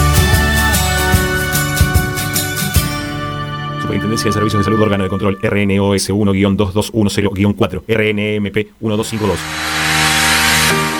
Superintendencia de Servicios de Salud, órgano de control RNOS 1-2210-4, RNMP 1252.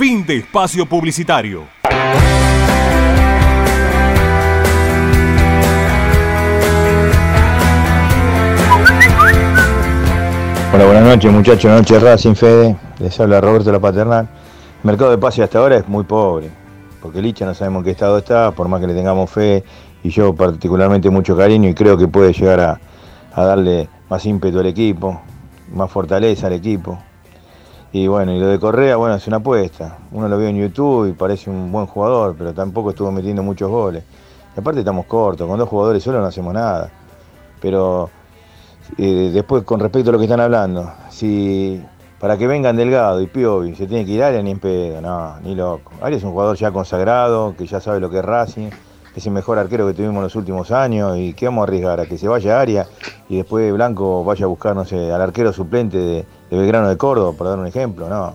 Fin de espacio publicitario. Hola, buenas noches muchachos, noche Racing Fede, les habla Roberto La Paternal. El mercado de pase hasta ahora es muy pobre, porque Licha no sabemos en qué estado está, por más que le tengamos fe y yo particularmente mucho cariño y creo que puede llegar a, a darle más ímpetu al equipo, más fortaleza al equipo. Y bueno, y lo de Correa, bueno, es una apuesta. Uno lo vio en YouTube y parece un buen jugador, pero tampoco estuvo metiendo muchos goles. Y aparte estamos cortos, con dos jugadores solos no hacemos nada. Pero eh, después, con respecto a lo que están hablando, si para que vengan Delgado y Piovi se tiene que ir Arias ni en pedo, no, ni loco. Arias es un jugador ya consagrado, que ya sabe lo que es Racing, es el mejor arquero que tuvimos en los últimos años y ¿qué vamos a arriesgar? A que se vaya Arias y después Blanco vaya a buscar, no sé, al arquero suplente de, Belgrano de Córdoba, por dar un ejemplo, no.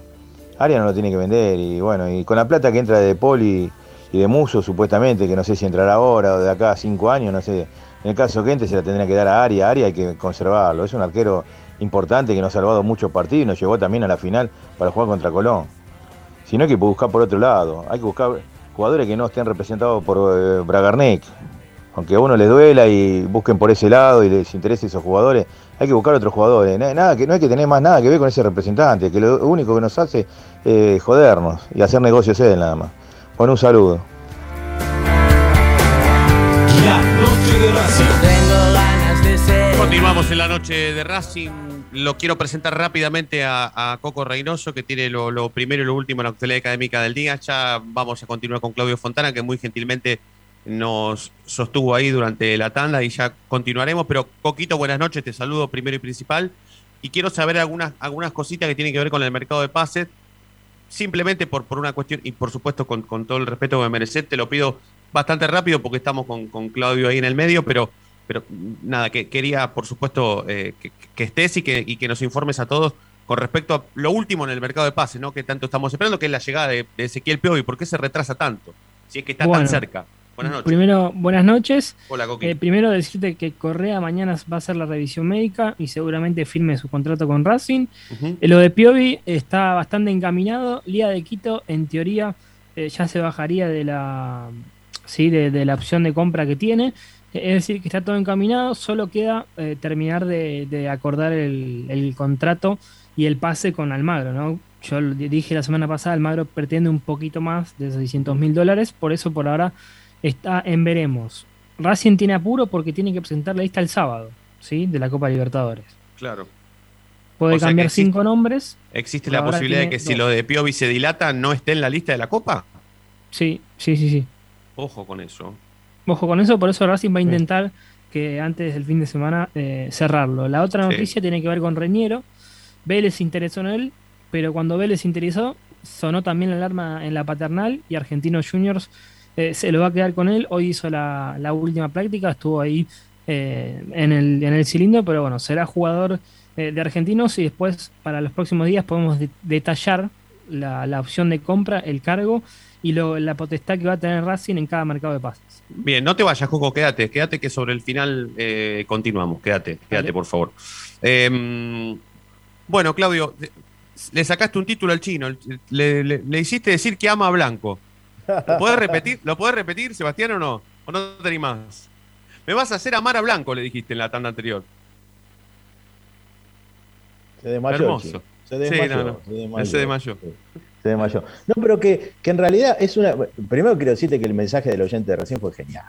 Arias no lo tiene que vender y bueno, y con la plata que entra de Poli y de Muso supuestamente, que no sé si entrará ahora o de acá a cinco años, no sé, en el caso que entre se la tendría que dar a Arias, Arias hay que conservarlo, es un arquero importante que nos ha salvado muchos partidos y nos llevó también a la final para jugar contra Colón. Si no hay que buscar por otro lado, hay que buscar jugadores que no estén representados por eh, Bragarnik. Aunque a uno les duela y busquen por ese lado y les interese esos jugadores, hay que buscar otros jugadores. Nada, que no hay que tener más nada que ver con ese representante, que lo único que nos hace es eh, jodernos y hacer negocios él nada más. Bueno, un saludo. La noche de Racing. Continuamos en la noche de Racing. Lo quiero presentar rápidamente a, Coco Reynoso, que tiene lo, lo primero y lo último en la actualidad académica del día. Ya vamos a continuar con Claudio Fontana, que muy gentilmente nos sostuvo ahí durante la tanda y ya continuaremos. Pero Coquito, buenas noches, te saludo primero y principal. Y quiero saber algunas, algunas cositas que tienen que ver con el mercado de pases. Simplemente por, por una cuestión, y por supuesto con, con todo el respeto que me mereces, te lo pido bastante rápido porque estamos con, con Claudio ahí en el medio, pero, pero nada, que quería por supuesto eh, que, que estés y que, y que nos informes a todos con respecto a lo último en el mercado de pases, ¿no? Que tanto estamos esperando, que es la llegada de, de Ezequiel Piovi. ¿Por qué se retrasa tanto? Si es que está Bueno, tan cerca. Buenas noches. Primero, buenas noches. Hola. Eh, primero decirte que Correa mañana va a hacer la revisión médica y seguramente firme su contrato con Racing. Eh, lo de Piovi está bastante encaminado. Liga de Quito, en teoría, eh, ya se bajaría de la, sí, de, de la opción de compra que tiene. Es decir, que está todo encaminado. Solo queda eh, terminar de, de acordar el, el contrato y el pase con Almagro. ¿no? Yo dije la semana pasada, Almagro pretende un poquito más de 600 mil dólares. Por eso, por ahora, está en veremos. Racing tiene apuro porque tiene que presentar la lista el sábado, ¿sí? De la Copa Libertadores. Claro. Puede O sea que cambiar existe- cinco nombres. ¿Existe la posibilidad de que si lo de Piovi se dilata no esté en la lista de la Copa? Sí, sí, sí, sí. Ojo con eso. Ojo con eso, por eso Racing va a intentar que antes del fin de semana eh, cerrarlo. La otra Sí. noticia tiene que ver con Reñero. Vélez interesó en él, pero cuando Vélez se interesó, sonó también la alarma en la paternal y Argentinos Juniors eh, se lo va a quedar con él. Hoy hizo la, la última práctica, estuvo ahí eh, en, el, en el cilindro, pero bueno, será jugador eh, de Argentinos y después para los próximos días podemos de- detallar la, la opción de compra, el cargo y lo- la potestad que va a tener Racing en cada mercado de pases. Bien, no te vayas, Coco, quédate, quédate que sobre el final eh, continuamos, quédate, quédate, por favor. Eh, bueno, Claudio, le sacaste un título al chino, le, le- le hiciste decir que ama a Blanco. ¿Lo podés repetir, ¿Lo podés repetir, Sebastián, o no? ¿O no te animás? Me vas a hacer amar a Blanco, le dijiste en la tanda anterior. Se desmayó. Hermoso. Se Sí, desmayó. no, no. se desmayó. No, pero que, que en realidad es una. Primero quiero decirte que el mensaje del oyente de recién fue genial.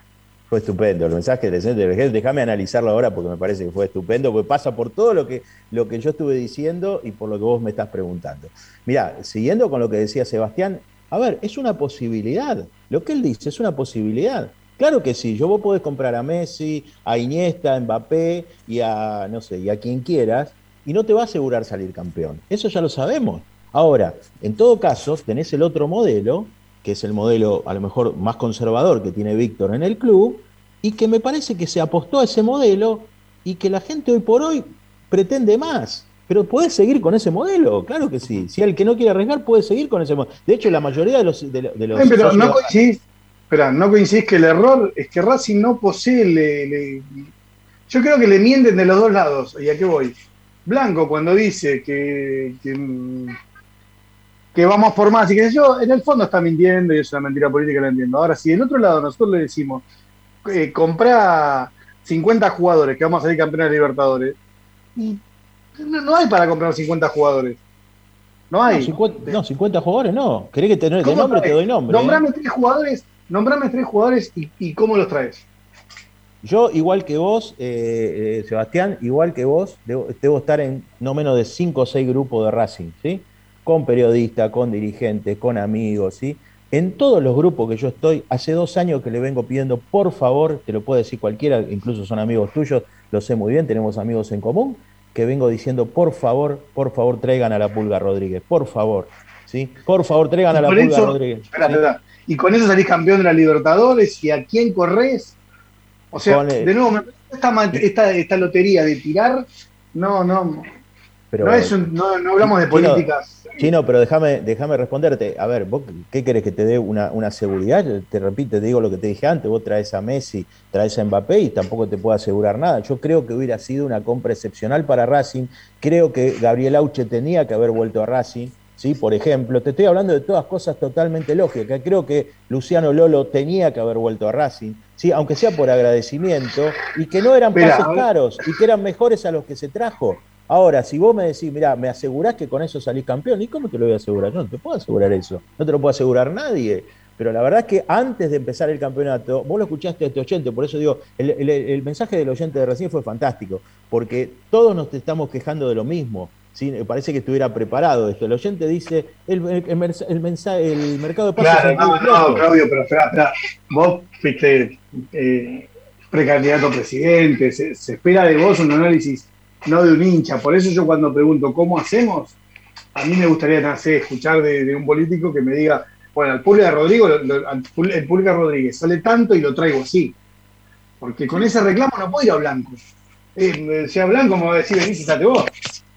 Fue estupendo. El mensaje del oyente de recién, déjame analizarlo ahora porque me parece que fue estupendo, porque pasa por todo lo que, lo que yo estuve diciendo y por lo que vos me estás preguntando. Mirá, siguiendo con lo que decía Sebastián, a ver, es una posibilidad. Lo que él dice es una posibilidad. Claro que sí, yo vos podés comprar a Messi, a Iniesta, a Mbappé y a, no sé, y a quien quieras, y no te va a asegurar salir campeón. Eso ya lo sabemos. Ahora, en todo caso, tenés el otro modelo, que es el modelo a lo mejor más conservador que tiene Víctor en el club, y que me parece que se apostó a ese modelo y que la gente hoy por hoy pretende más. Pero puede seguir con ese modelo, claro que sí. Si el que no quiere arriesgar puede seguir con ese modelo. De hecho, la mayoría de los. De, de los pero no coincidís, espera, no coincidís que el error es que Racing no posee. le- le- yo creo que le mienten de los dos lados. ¿Y a qué voy? Blanco, cuando dice que, que, que vamos por más y que yo, en el fondo está mintiendo y es una mentira política, la entiendo. Ahora, si del otro lado nosotros le decimos, eh, comprá 50 jugadores que vamos a salir campeones de Libertadores, y no, no hay para comprar 50 jugadores. No hay. No, 50, no, 50 jugadores no. ¿Querés que te, de ¿Cómo nombre te traes? doy nombre? ¿eh? Nombrame tres jugadores, nombrame tres jugadores y, y cómo los traes. Yo, igual que vos, eh, eh, Sebastián, igual que vos, debo, debo estar en no menos de 5 o 6 grupos de Racing, ¿sí? Con periodistas, con dirigentes, con amigos, ¿sí? En todos los grupos que yo estoy, hace dos años que le vengo pidiendo, por favor, te lo puede decir cualquiera, incluso son amigos tuyos, lo sé muy bien, tenemos amigos en común, que vengo diciendo, por favor, por favor, traigan a la Pulga Rodríguez, por favor, ¿sí? Por favor, traigan a la Pulga eso- Rodríguez. Espera, espera. Y con eso salís campeón de la Libertadores y a quién corres. O sea, Con de nuevo, esta, esta, esta lotería de tirar, no, no. Pero- no, es un- no, no hablamos de Chino, políticas. Chino, pero déjame, déjame responderte. A ver, ¿vos qué querés que te dé una, una seguridad? Te repito, te digo lo que te dije antes, vos traes a Messi, traes a Mbappé y tampoco te puedo asegurar nada. Yo creo que hubiera sido una compra excepcional para Racing. Creo que Gabriel Auche tenía que haber vuelto a Racing. ¿sí? Por ejemplo, te estoy hablando de todas cosas totalmente lógicas. Creo que Luciano Lolo tenía que haber vuelto a Racing, ¿sí? aunque sea por agradecimiento, y que no eran a ver. caros y que eran mejores a los que se trajo. Ahora, si vos me decís, mira, me asegurás que con eso salís campeón, ¿y cómo te lo voy a asegurar? Yo no te puedo asegurar eso, no te lo puede asegurar nadie. Pero la verdad es que antes de empezar el campeonato, vos lo escuchaste a este oyente, por eso digo, el, el- el mensaje del oyente de recién fue fantástico, porque todos nos estamos quejando de lo mismo. ¿sí? Parece que estuviera preparado esto. El oyente dice, el, el- el mensa- el mensa- el mercado de pases Claro, no, no. Claudio, pero espera, espera. Vos fuiste eh, precandidato a presidente, se, se espera de vos un análisis, no de un hincha. Por eso yo cuando pregunto cómo hacemos, a mí me gustaría sé, escuchar de, de un político que me diga, bueno, al Pulga Rodrigo, lo- lo- al el Pulga Rodríguez sale tanto y lo traigo así. Porque con ese reclamo no puedo ir a Blanco. Eh, si a Blanco me va a decir, vení, sentate vos.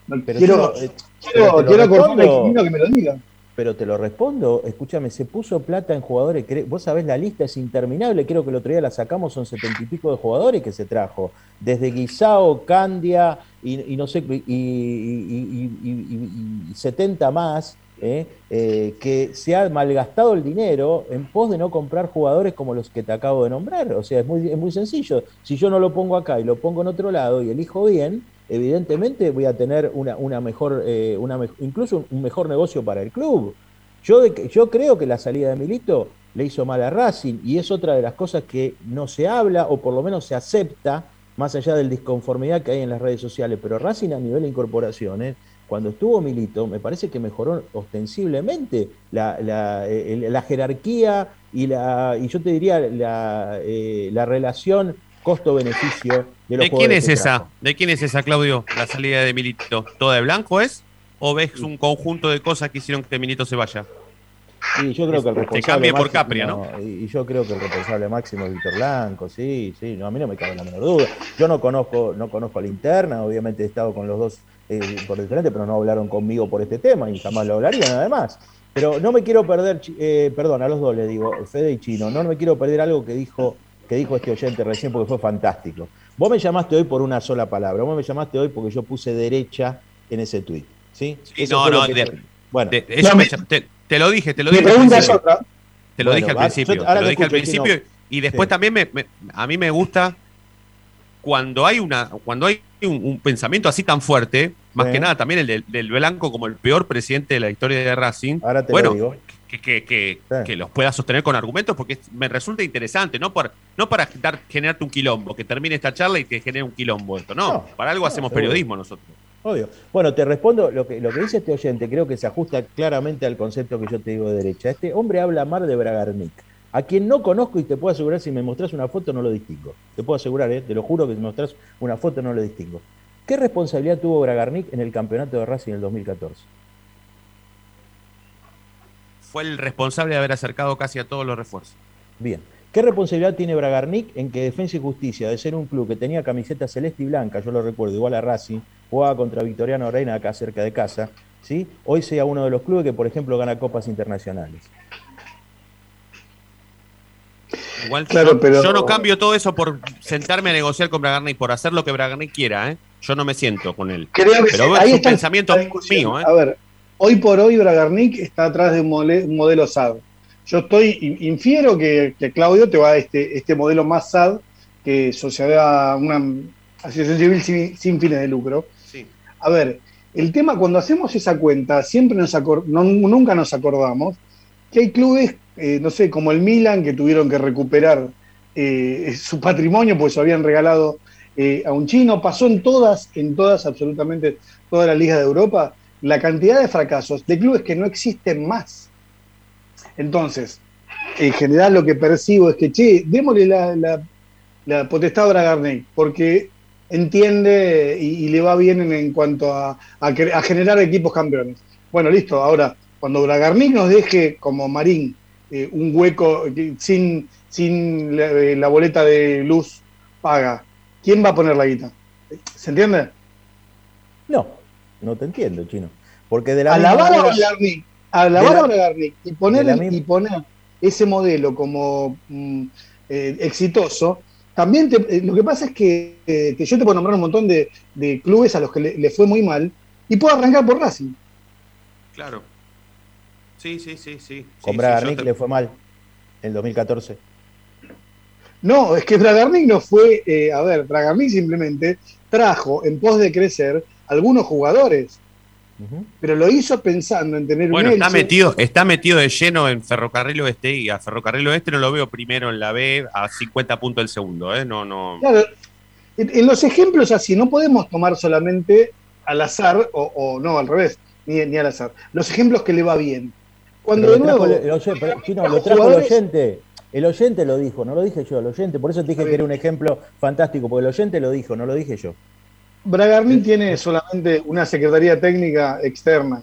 No, Pero quiero si no, quiero, pero el que me lo diga. Pero te lo respondo, escúchame, se puso plata en jugadores, vos sabés, la lista es interminable, creo que el otro día la sacamos, son setenta y pico de jugadores que se trajo, desde Guisao, Candia y, y no sé, y- y- y 70 más, ¿eh? Eh, que se ha malgastado el dinero en pos de no comprar jugadores como los que te acabo de nombrar. O sea, es muy, es muy sencillo. Si yo no lo pongo acá y lo pongo en otro lado y elijo bien, evidentemente voy a tener una, mejor, eh, incluso un mejor negocio para el club. Yo, yo creo que la salida de Milito le hizo mal a Racing y es otra de las cosas que no se habla o por lo menos se acepta, más allá del disconformidad que hay en las redes sociales. Pero Racing a nivel de incorporaciones, cuando estuvo Milito, me parece que mejoró ostensiblemente la, eh, jerarquía y, la, y yo te diría la, eh, la relación costo-beneficio de los ¿De quién es que esa? trajo. ¿De quién es esa, Claudio? La salida de Milito. ¿Toda de blanco es? ¿O ves un conjunto de cosas que hicieron que Milito se vaya? Sí, yo creo que el Que responsable. cambie por máximo- Capria, ¿no? Y y yo creo que el responsable máximo es Víctor Blanco, sí, sí, no, a mí no me cabe la menor duda. Yo no conozco, no conozco a la interna, obviamente he estado con los dos eh, por diferente, pero no hablaron conmigo por este tema y jamás lo hablarían además. Pero no me quiero perder, eh, perdón, a los dos les digo, Fede y Chino, no me quiero perder algo que dijo, que dijo este oyente recién porque fue fantástico. Vos me llamaste hoy por una sola palabra, vos me llamaste hoy porque yo puse derecha en ese tuit, ¿sí? Sí, Eso no, no, de- bueno, de- eso No, me me- llam- te, te lo dije, te lo dije. es principio. otra. Te lo Bueno, dije al yo- principio. ahora te lo dije al principio. Y después Sí. también me, me- a mí me gusta cuando hay una, cuando hay un, un pensamiento así tan fuerte, más Sí. que nada también el del, del Blanco como el peor presidente de la historia de Racing. Ahora te bueno, lo digo. Que, que, que, Sí. que los pueda sostener con argumentos porque me resulta interesante, no por no para dar, generarte un quilombo, que termine esta charla y que genere un quilombo esto. No, No, para algo no, hacemos seguro. periodismo nosotros. Obvio. Bueno, te respondo lo que, lo que dice este oyente, creo que se ajusta claramente al concepto que yo te digo de derecha. Este hombre habla mal de Bragarnik. A quien no conozco y te puedo asegurar, si me mostrás una foto no lo distingo. Te puedo asegurar, ¿eh? te lo juro que si me mostrás una foto no lo distingo. ¿Qué responsabilidad tuvo Bragarnik en el campeonato de Racing en el 2014? Fue el responsable de haber acercado casi a todos los refuerzos. Bien. ¿Qué responsabilidad tiene Bragarnik en que Defensa y Justicia, de ser un club que tenía camiseta celeste y blanca, yo lo recuerdo, igual a Racing, jugaba contra Victoriano Reina acá cerca de casa, ¿sí? hoy sea uno de los clubes que, por ejemplo, gana copas internacionales? Igual Claro, yo, pero- yo no cambio todo eso por sentarme a negociar con Bragarnik, por hacer lo que Bragarnik quiera, ¿eh? Yo no me siento con él. Creo que Pero sí, es ahí un está pensamiento mío, ¿eh? A ver, hoy por hoy Bragarnik está atrás de un, mole- un modelo SAD. Yo estoy, in- infiero que, que Claudio te va a este, este modelo más SAD que sociedad, una asociación civil sin, sin fines de lucro. Sí. A ver, el tema cuando hacemos esa cuenta, siempre nos no- nunca nos acordamos que hay clubes, eh, no sé, como el Milan, que tuvieron que recuperar eh, su patrimonio porque se lo habían regalado eh, a un chino. Pasó en todas, en todas, absolutamente todas las ligas de Europa, la cantidad de fracasos de clubes que no existen más. Entonces, en general lo que percibo es que, che, démosle la, la, la potestad a Bragarnik, porque entiende y, le va bien en, en cuanto a, a a generar equipos campeones. Bueno, listo, ahora, cuando Bragarnik nos deje como Marín eh, un hueco que- sin, sin la, eh, la boleta de luz paga, ¿quién va a poner la guita? ¿Se entiende? No, no te entiendo, chino. Porque de la a la misma vara a manera- Bragarnik, a la de vara la- a Bragarnik y poner, y poner ese modelo como mm, eh, exitoso, también te- eh, lo que pasa es que, eh, que yo te puedo nombrar un montón de, de clubes a los que le, le fue muy mal y puedo arrancar por Racing. Claro. Sí, sí, sí, sí. Con Sí, Bragarnik sí, yo te- le fue mal en 2014. No, es que Bragarnik no fue, eh, a ver, Bragarnik simplemente trajo en pos de crecer algunos jugadores, pero lo hizo pensando en tener Bueno, un está metido, está metido de lleno en Ferrocarril Oeste y a Ferrocarril Oeste no lo veo primero en la B a 50 puntos del segundo, ¿eh? No, no. Claro, en, en los ejemplos así no podemos tomar solamente al azar, o, o no, al revés, ni, ni al azar. Los ejemplos que le va bien. Cuando Pero de lo trajo nuevo. el- el oye- pero, Chino, los lo trajo el oyente. El oyente lo dijo, no lo dije yo, el oyente. Por eso te dije que era un ejemplo fantástico, porque el oyente lo dijo, no lo dije yo. Bragarnik tiene solamente una secretaría técnica externa.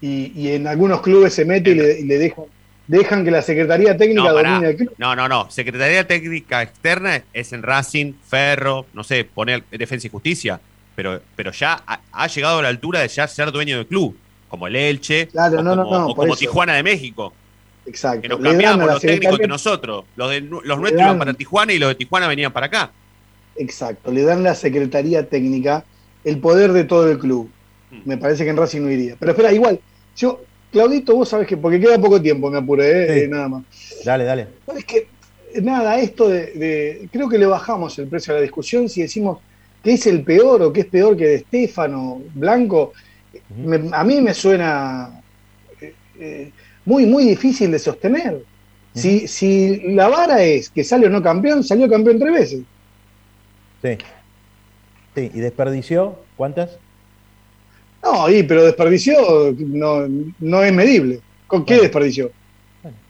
Y, y en algunos clubes se mete y le, y le dejan, dejan que la secretaría técnica No, domine el club. no, no, no. Secretaría Técnica Externa es en Racing, Ferro, no sé, poner Defensa y Justicia. Pero, pero ya ha, ha llegado a la altura de ya ser dueño del club, como el Elche, Claro, o no, como, no, o como. Tijuana de México. Exacto. Que nos cambiamos los técnicos entre nosotros. Los, de- los nuestros iban para Tijuana y los de Tijuana venían para acá. Exacto, le dan la secretaría técnica el poder de todo el club. Hmm. Me parece que en Racing no iría. Pero espera, igual, yo, Claudito, vos sabés que, porque queda poco tiempo, me apuré, ¿eh? Sí. Eh, nada más. Dale, dale. Sabés que, nada, esto de, de- creo que le bajamos el precio a la discusión si decimos que es el peor o que es peor que de Estefano, Blanco. Me- a mí me suena eh, eh, muy, muy difícil de sostener. Si, si la vara es que sale o no campeón, salió campeón tres veces. Sí. Sí, y desperdició, ¿cuántas? No, ahí, pero desperdició no, no es medible. ¿Con qué desperdició?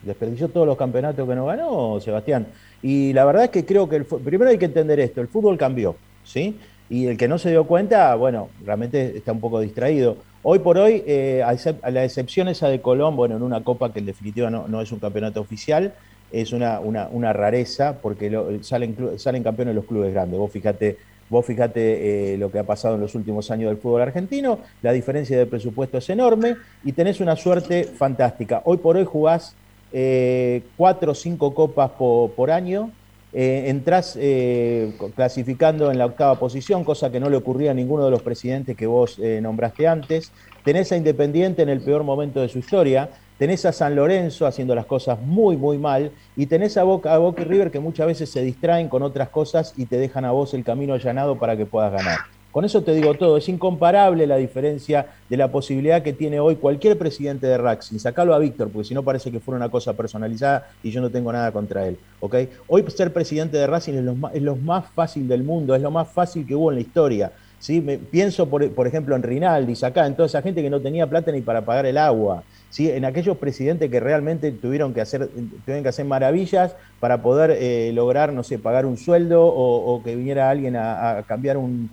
Desperdició todos los campeonatos que no ganó, Sebastián. Y la verdad es que creo que el primero hay que entender esto, el fútbol cambió, ¿sí? Y el que no se dio cuenta, bueno, realmente está un poco distraído. Hoy por hoy, eh, a, la excepción esa de Colón, bueno, en una copa que en definitiva no, no es un campeonato oficial, es una, una, rareza porque salen, salen campeones los clubes grandes. Vos fíjate, vos fíjate eh, lo que ha pasado en los últimos años del fútbol argentino, la diferencia de presupuesto es enorme y tenés una suerte fantástica. Hoy por hoy jugás eh, cuatro o cinco copas po- por año, eh, entrás eh, clasificando en la octava posición, cosa que no le ocurría a ninguno de los presidentes que vos nombraste antes. Tenés a Independiente en el peor momento de su historia, tenés a San Lorenzo haciendo las cosas muy, muy mal, y tenés a Boca, a Boca y River que muchas veces se distraen con otras cosas y te dejan a vos el camino allanado para que puedas ganar. Con eso te digo todo, es incomparable la diferencia de la posibilidad que tiene hoy cualquier presidente de Racing. Sacalo a Víctor, porque si no parece que fuera una cosa personalizada y yo no tengo nada contra él. ¿ok? Hoy ser presidente de Racing es lo, más, es lo más fácil del mundo, es lo más fácil que hubo en la historia. ¿Sí? Pienso, por, ejemplo, en Rinaldi, Sacá, en toda esa gente que no tenía plata ni para pagar el agua. En aquellos presidentes que realmente tuvieron que hacer, tuvieron que hacer maravillas para poder eh, lograr, no sé, pagar un sueldo o, que viniera alguien a, cambiar un,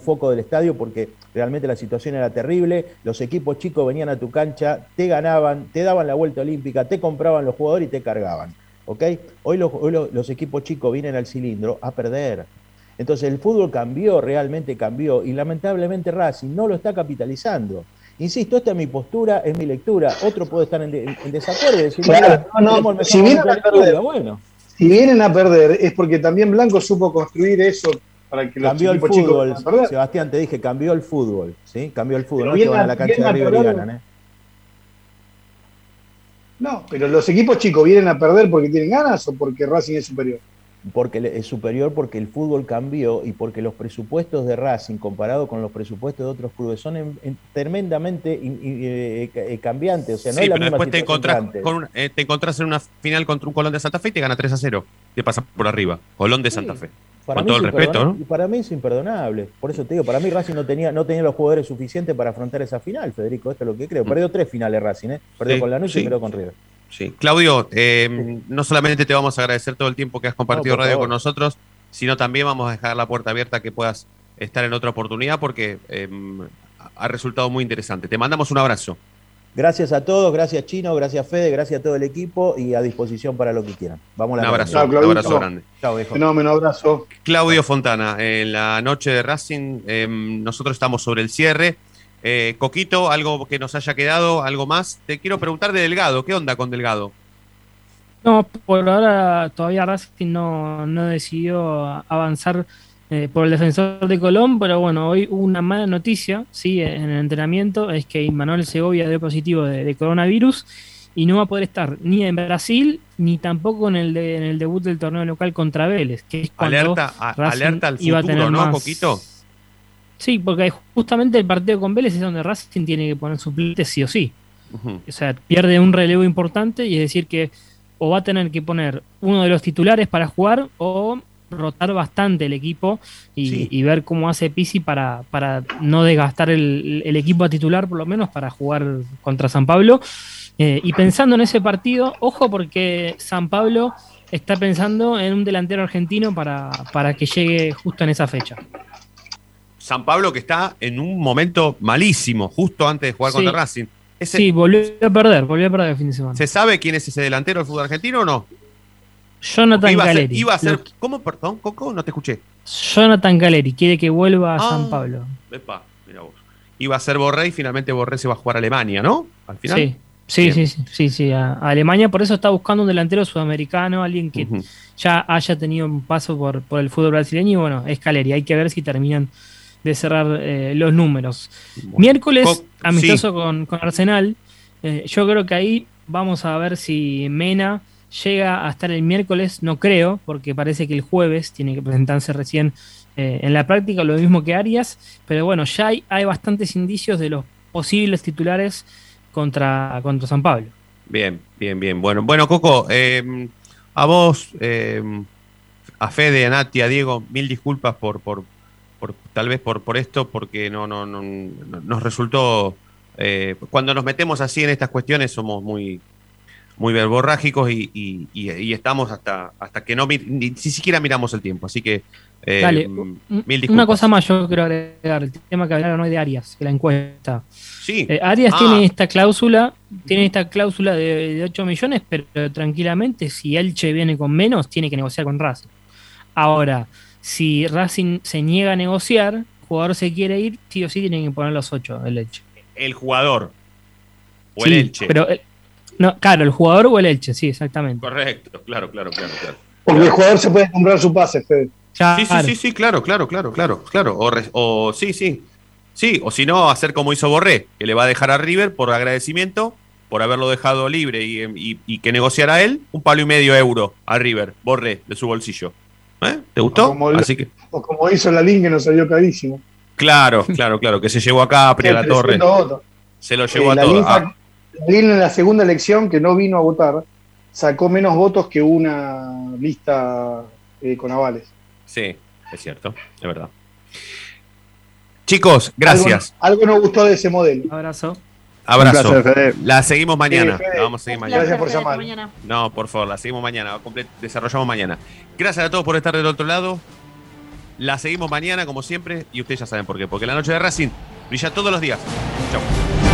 foco del estadio porque realmente la situación era terrible. Los equipos chicos venían a tu cancha, te ganaban, te daban la vuelta olímpica, te compraban los jugadores y te cargaban. Hoy, los equipos chicos vienen al cilindro a perder. Entonces el fútbol cambió, realmente cambió, y lamentablemente Racing no lo está capitalizando. Insisto, esta es mi postura, es mi lectura. Otro puede estar en, de- en desacuerdo y decir, Claro, "Mira, no, mejor si vienen a de la historia". perder, bueno, Si vienen a perder es porque también Blanco supo construir eso para que los cambió el equipos chicos fútbol. perder. Sebastián, te dije, cambió el fútbol. ¿sí? Cambió el fútbol. Pero no es que van a la cancha de River y ganan, ¿eh? No, pero los equipos chicos vienen a perder porque tienen ganas o porque Racing es superior. Porque es superior porque el fútbol cambió y porque los presupuestos de Racing comparado con los presupuestos de otros clubes son en- en- tremendamente in- in- eh, eh, cambiantes. O sea, no sí, es la pero misma después te encontrás, con eh, te encontrás en una final contra un Colón de Santa Fe y te gana 3 a 0. Te pasa por arriba. Colón de Santa Fe. Para con todo el es respeto, ¿no? Para mí es imperdonable. Por eso te digo, para mí Racing no tenía, no tenía los jugadores suficientes para afrontar esa final, Federico. Esto es lo que creo. Perdió tres finales Racing, ¿eh? Perdió Sí, con Lanús y perdió con River. Sí. Claudio, eh, no solamente te vamos a agradecer todo el tiempo que has compartido No, radio favor. con nosotros, sino también vamos a dejar la puerta abierta que puedas estar en otra oportunidad porque eh, ha resultado muy interesante. Te mandamos un abrazo. Gracias a todos, gracias Chino, gracias Fede, gracias a todo el equipo y a disposición para lo que quieran. Vamos a la Un abrazo, grande. un abrazo grande. Fenómeno, abrazo. Claudio Fontana, en la noche de Racing, eh, nosotros estamos sobre el cierre. Eh, Coquito, algo que nos haya quedado, algo más. Te quiero preguntar de Delgado, ¿qué onda con Delgado? No, por ahora todavía Racing no, no decidió avanzar eh, por el defensor de Colón, pero bueno, hoy hubo una mala noticia, sí, en el entrenamiento, es que Manuel Segovia dio positivo de, de coronavirus y no va a poder estar ni en Brasil ni tampoco en el, de- en el debut del torneo local contra Vélez, que es cuando Alerta, a- Racing alerta al iba a futuro, tener ¿no, más- Coquito? Sí, porque justamente el partido con Vélez es donde Racing tiene que poner suplentes sí o sí. O sea, pierde un relevo importante y es decir que o va a tener que poner uno de los titulares para jugar o rotar bastante el equipo y, Sí. y ver cómo hace Pisi para, para no desgastar el, el equipo a titular, por lo menos para jugar contra San Pablo. Eh, y pensando en ese partido, ojo porque San Pablo está pensando en un delantero argentino para, para que llegue justo en esa fecha. San Pablo que está en un momento malísimo, justo antes de jugar Sí. contra Racing. Ese- Sí, volvió a perder, volvió a perder el fin de semana. ¿Se sabe quién es ese delantero del fútbol argentino o no? Jonathan iba a ser, iba a ser- Lo- ¿Cómo, perdón, Coco? No te escuché. Jonathan Caleri quiere que vuelva a Ah. San Pablo. Epa, mira vos. Iba a ser Borré y finalmente Borré se va a jugar a Alemania, ¿no? Al final. Sí, sí, sí, sí, sí, sí, a, Alemania, por eso está buscando un delantero sudamericano, alguien que ya haya tenido un paso por, por el fútbol brasileño y bueno, es Caleri, hay que ver si terminan de cerrar eh, los números. Miércoles, Co- amistoso sí. con, con Arsenal, eh, yo creo que ahí vamos a ver si Mena llega a estar el miércoles, no creo, porque parece que el jueves tiene que presentarse recién eh, en la práctica, lo mismo que Arias, pero bueno, ya hay, hay bastantes indicios de los posibles titulares contra, contra San Pablo. Bien, bien, bien. Bueno, bueno, Coco, a vos, a Fede, a Nati, a Diego, mil disculpas por, por, por tal vez por, por esto, porque no, no, no, no- nos resultó. eh, cuando nos metemos así en estas cuestiones somos muy, muy verborrágicos y, y- y- y estamos hasta, hasta que no ni, ni siquiera miramos el tiempo. Así que eh, Dale, mil una cosa más yo quiero agregar, el tema que hablaron hoy de Arias, que la encuesta. Sí. Eh, Arias Ah. tiene esta cláusula, tiene esta cláusula de, de 8 millones, pero tranquilamente, si Elche viene con menos, tiene que negociar con Racing. Ahora, si Racing se niega a negociar, el jugador se quiere ir, sí o sí tienen que poner los 8 el Elche. El jugador. O Sí, el Elche. Pero, eh, no, claro, el jugador o el Elche, sí, exactamente. Correcto, claro, claro, claro, claro. Porque el jugador se puede comprar su pase, Fede. Sí, sí, sí, sí, claro, claro, claro, claro, claro. O, re- o sí, sí. Sí, o si no, hacer como hizo Borré, que le va a dejar a River por agradecimiento, por haberlo dejado libre y, y- y que negociara él, un palo y medio euro a River, Borré, de su bolsillo. ¿Eh? ¿Te gustó? Como el- Así que, O como hizo la link que nos salió carísimo. claro, claro, claro, que se llevó a Capri, a la torre. 300 votos. Se lo llevó Eh, a la todo. Lin Ah, sac- la Lin en la segunda elección, que no vino a votar, sacó menos votos que una lista eh, con avales. sí, es cierto, es verdad. Chicos, gracias. Algo, algo nos gustó de ese modelo. Abrazo. Abrazo. Un placer, Fede. La seguimos mañana. Sí, Fede. La vamos a seguir mañana. Gracias por llamar. No, por favor, la seguimos mañana. Desarrollamos mañana. Gracias a todos por estar del otro lado. La seguimos mañana, como siempre, y ustedes ya saben por qué. Porque la noche de Racing brilla todos los días. Chau.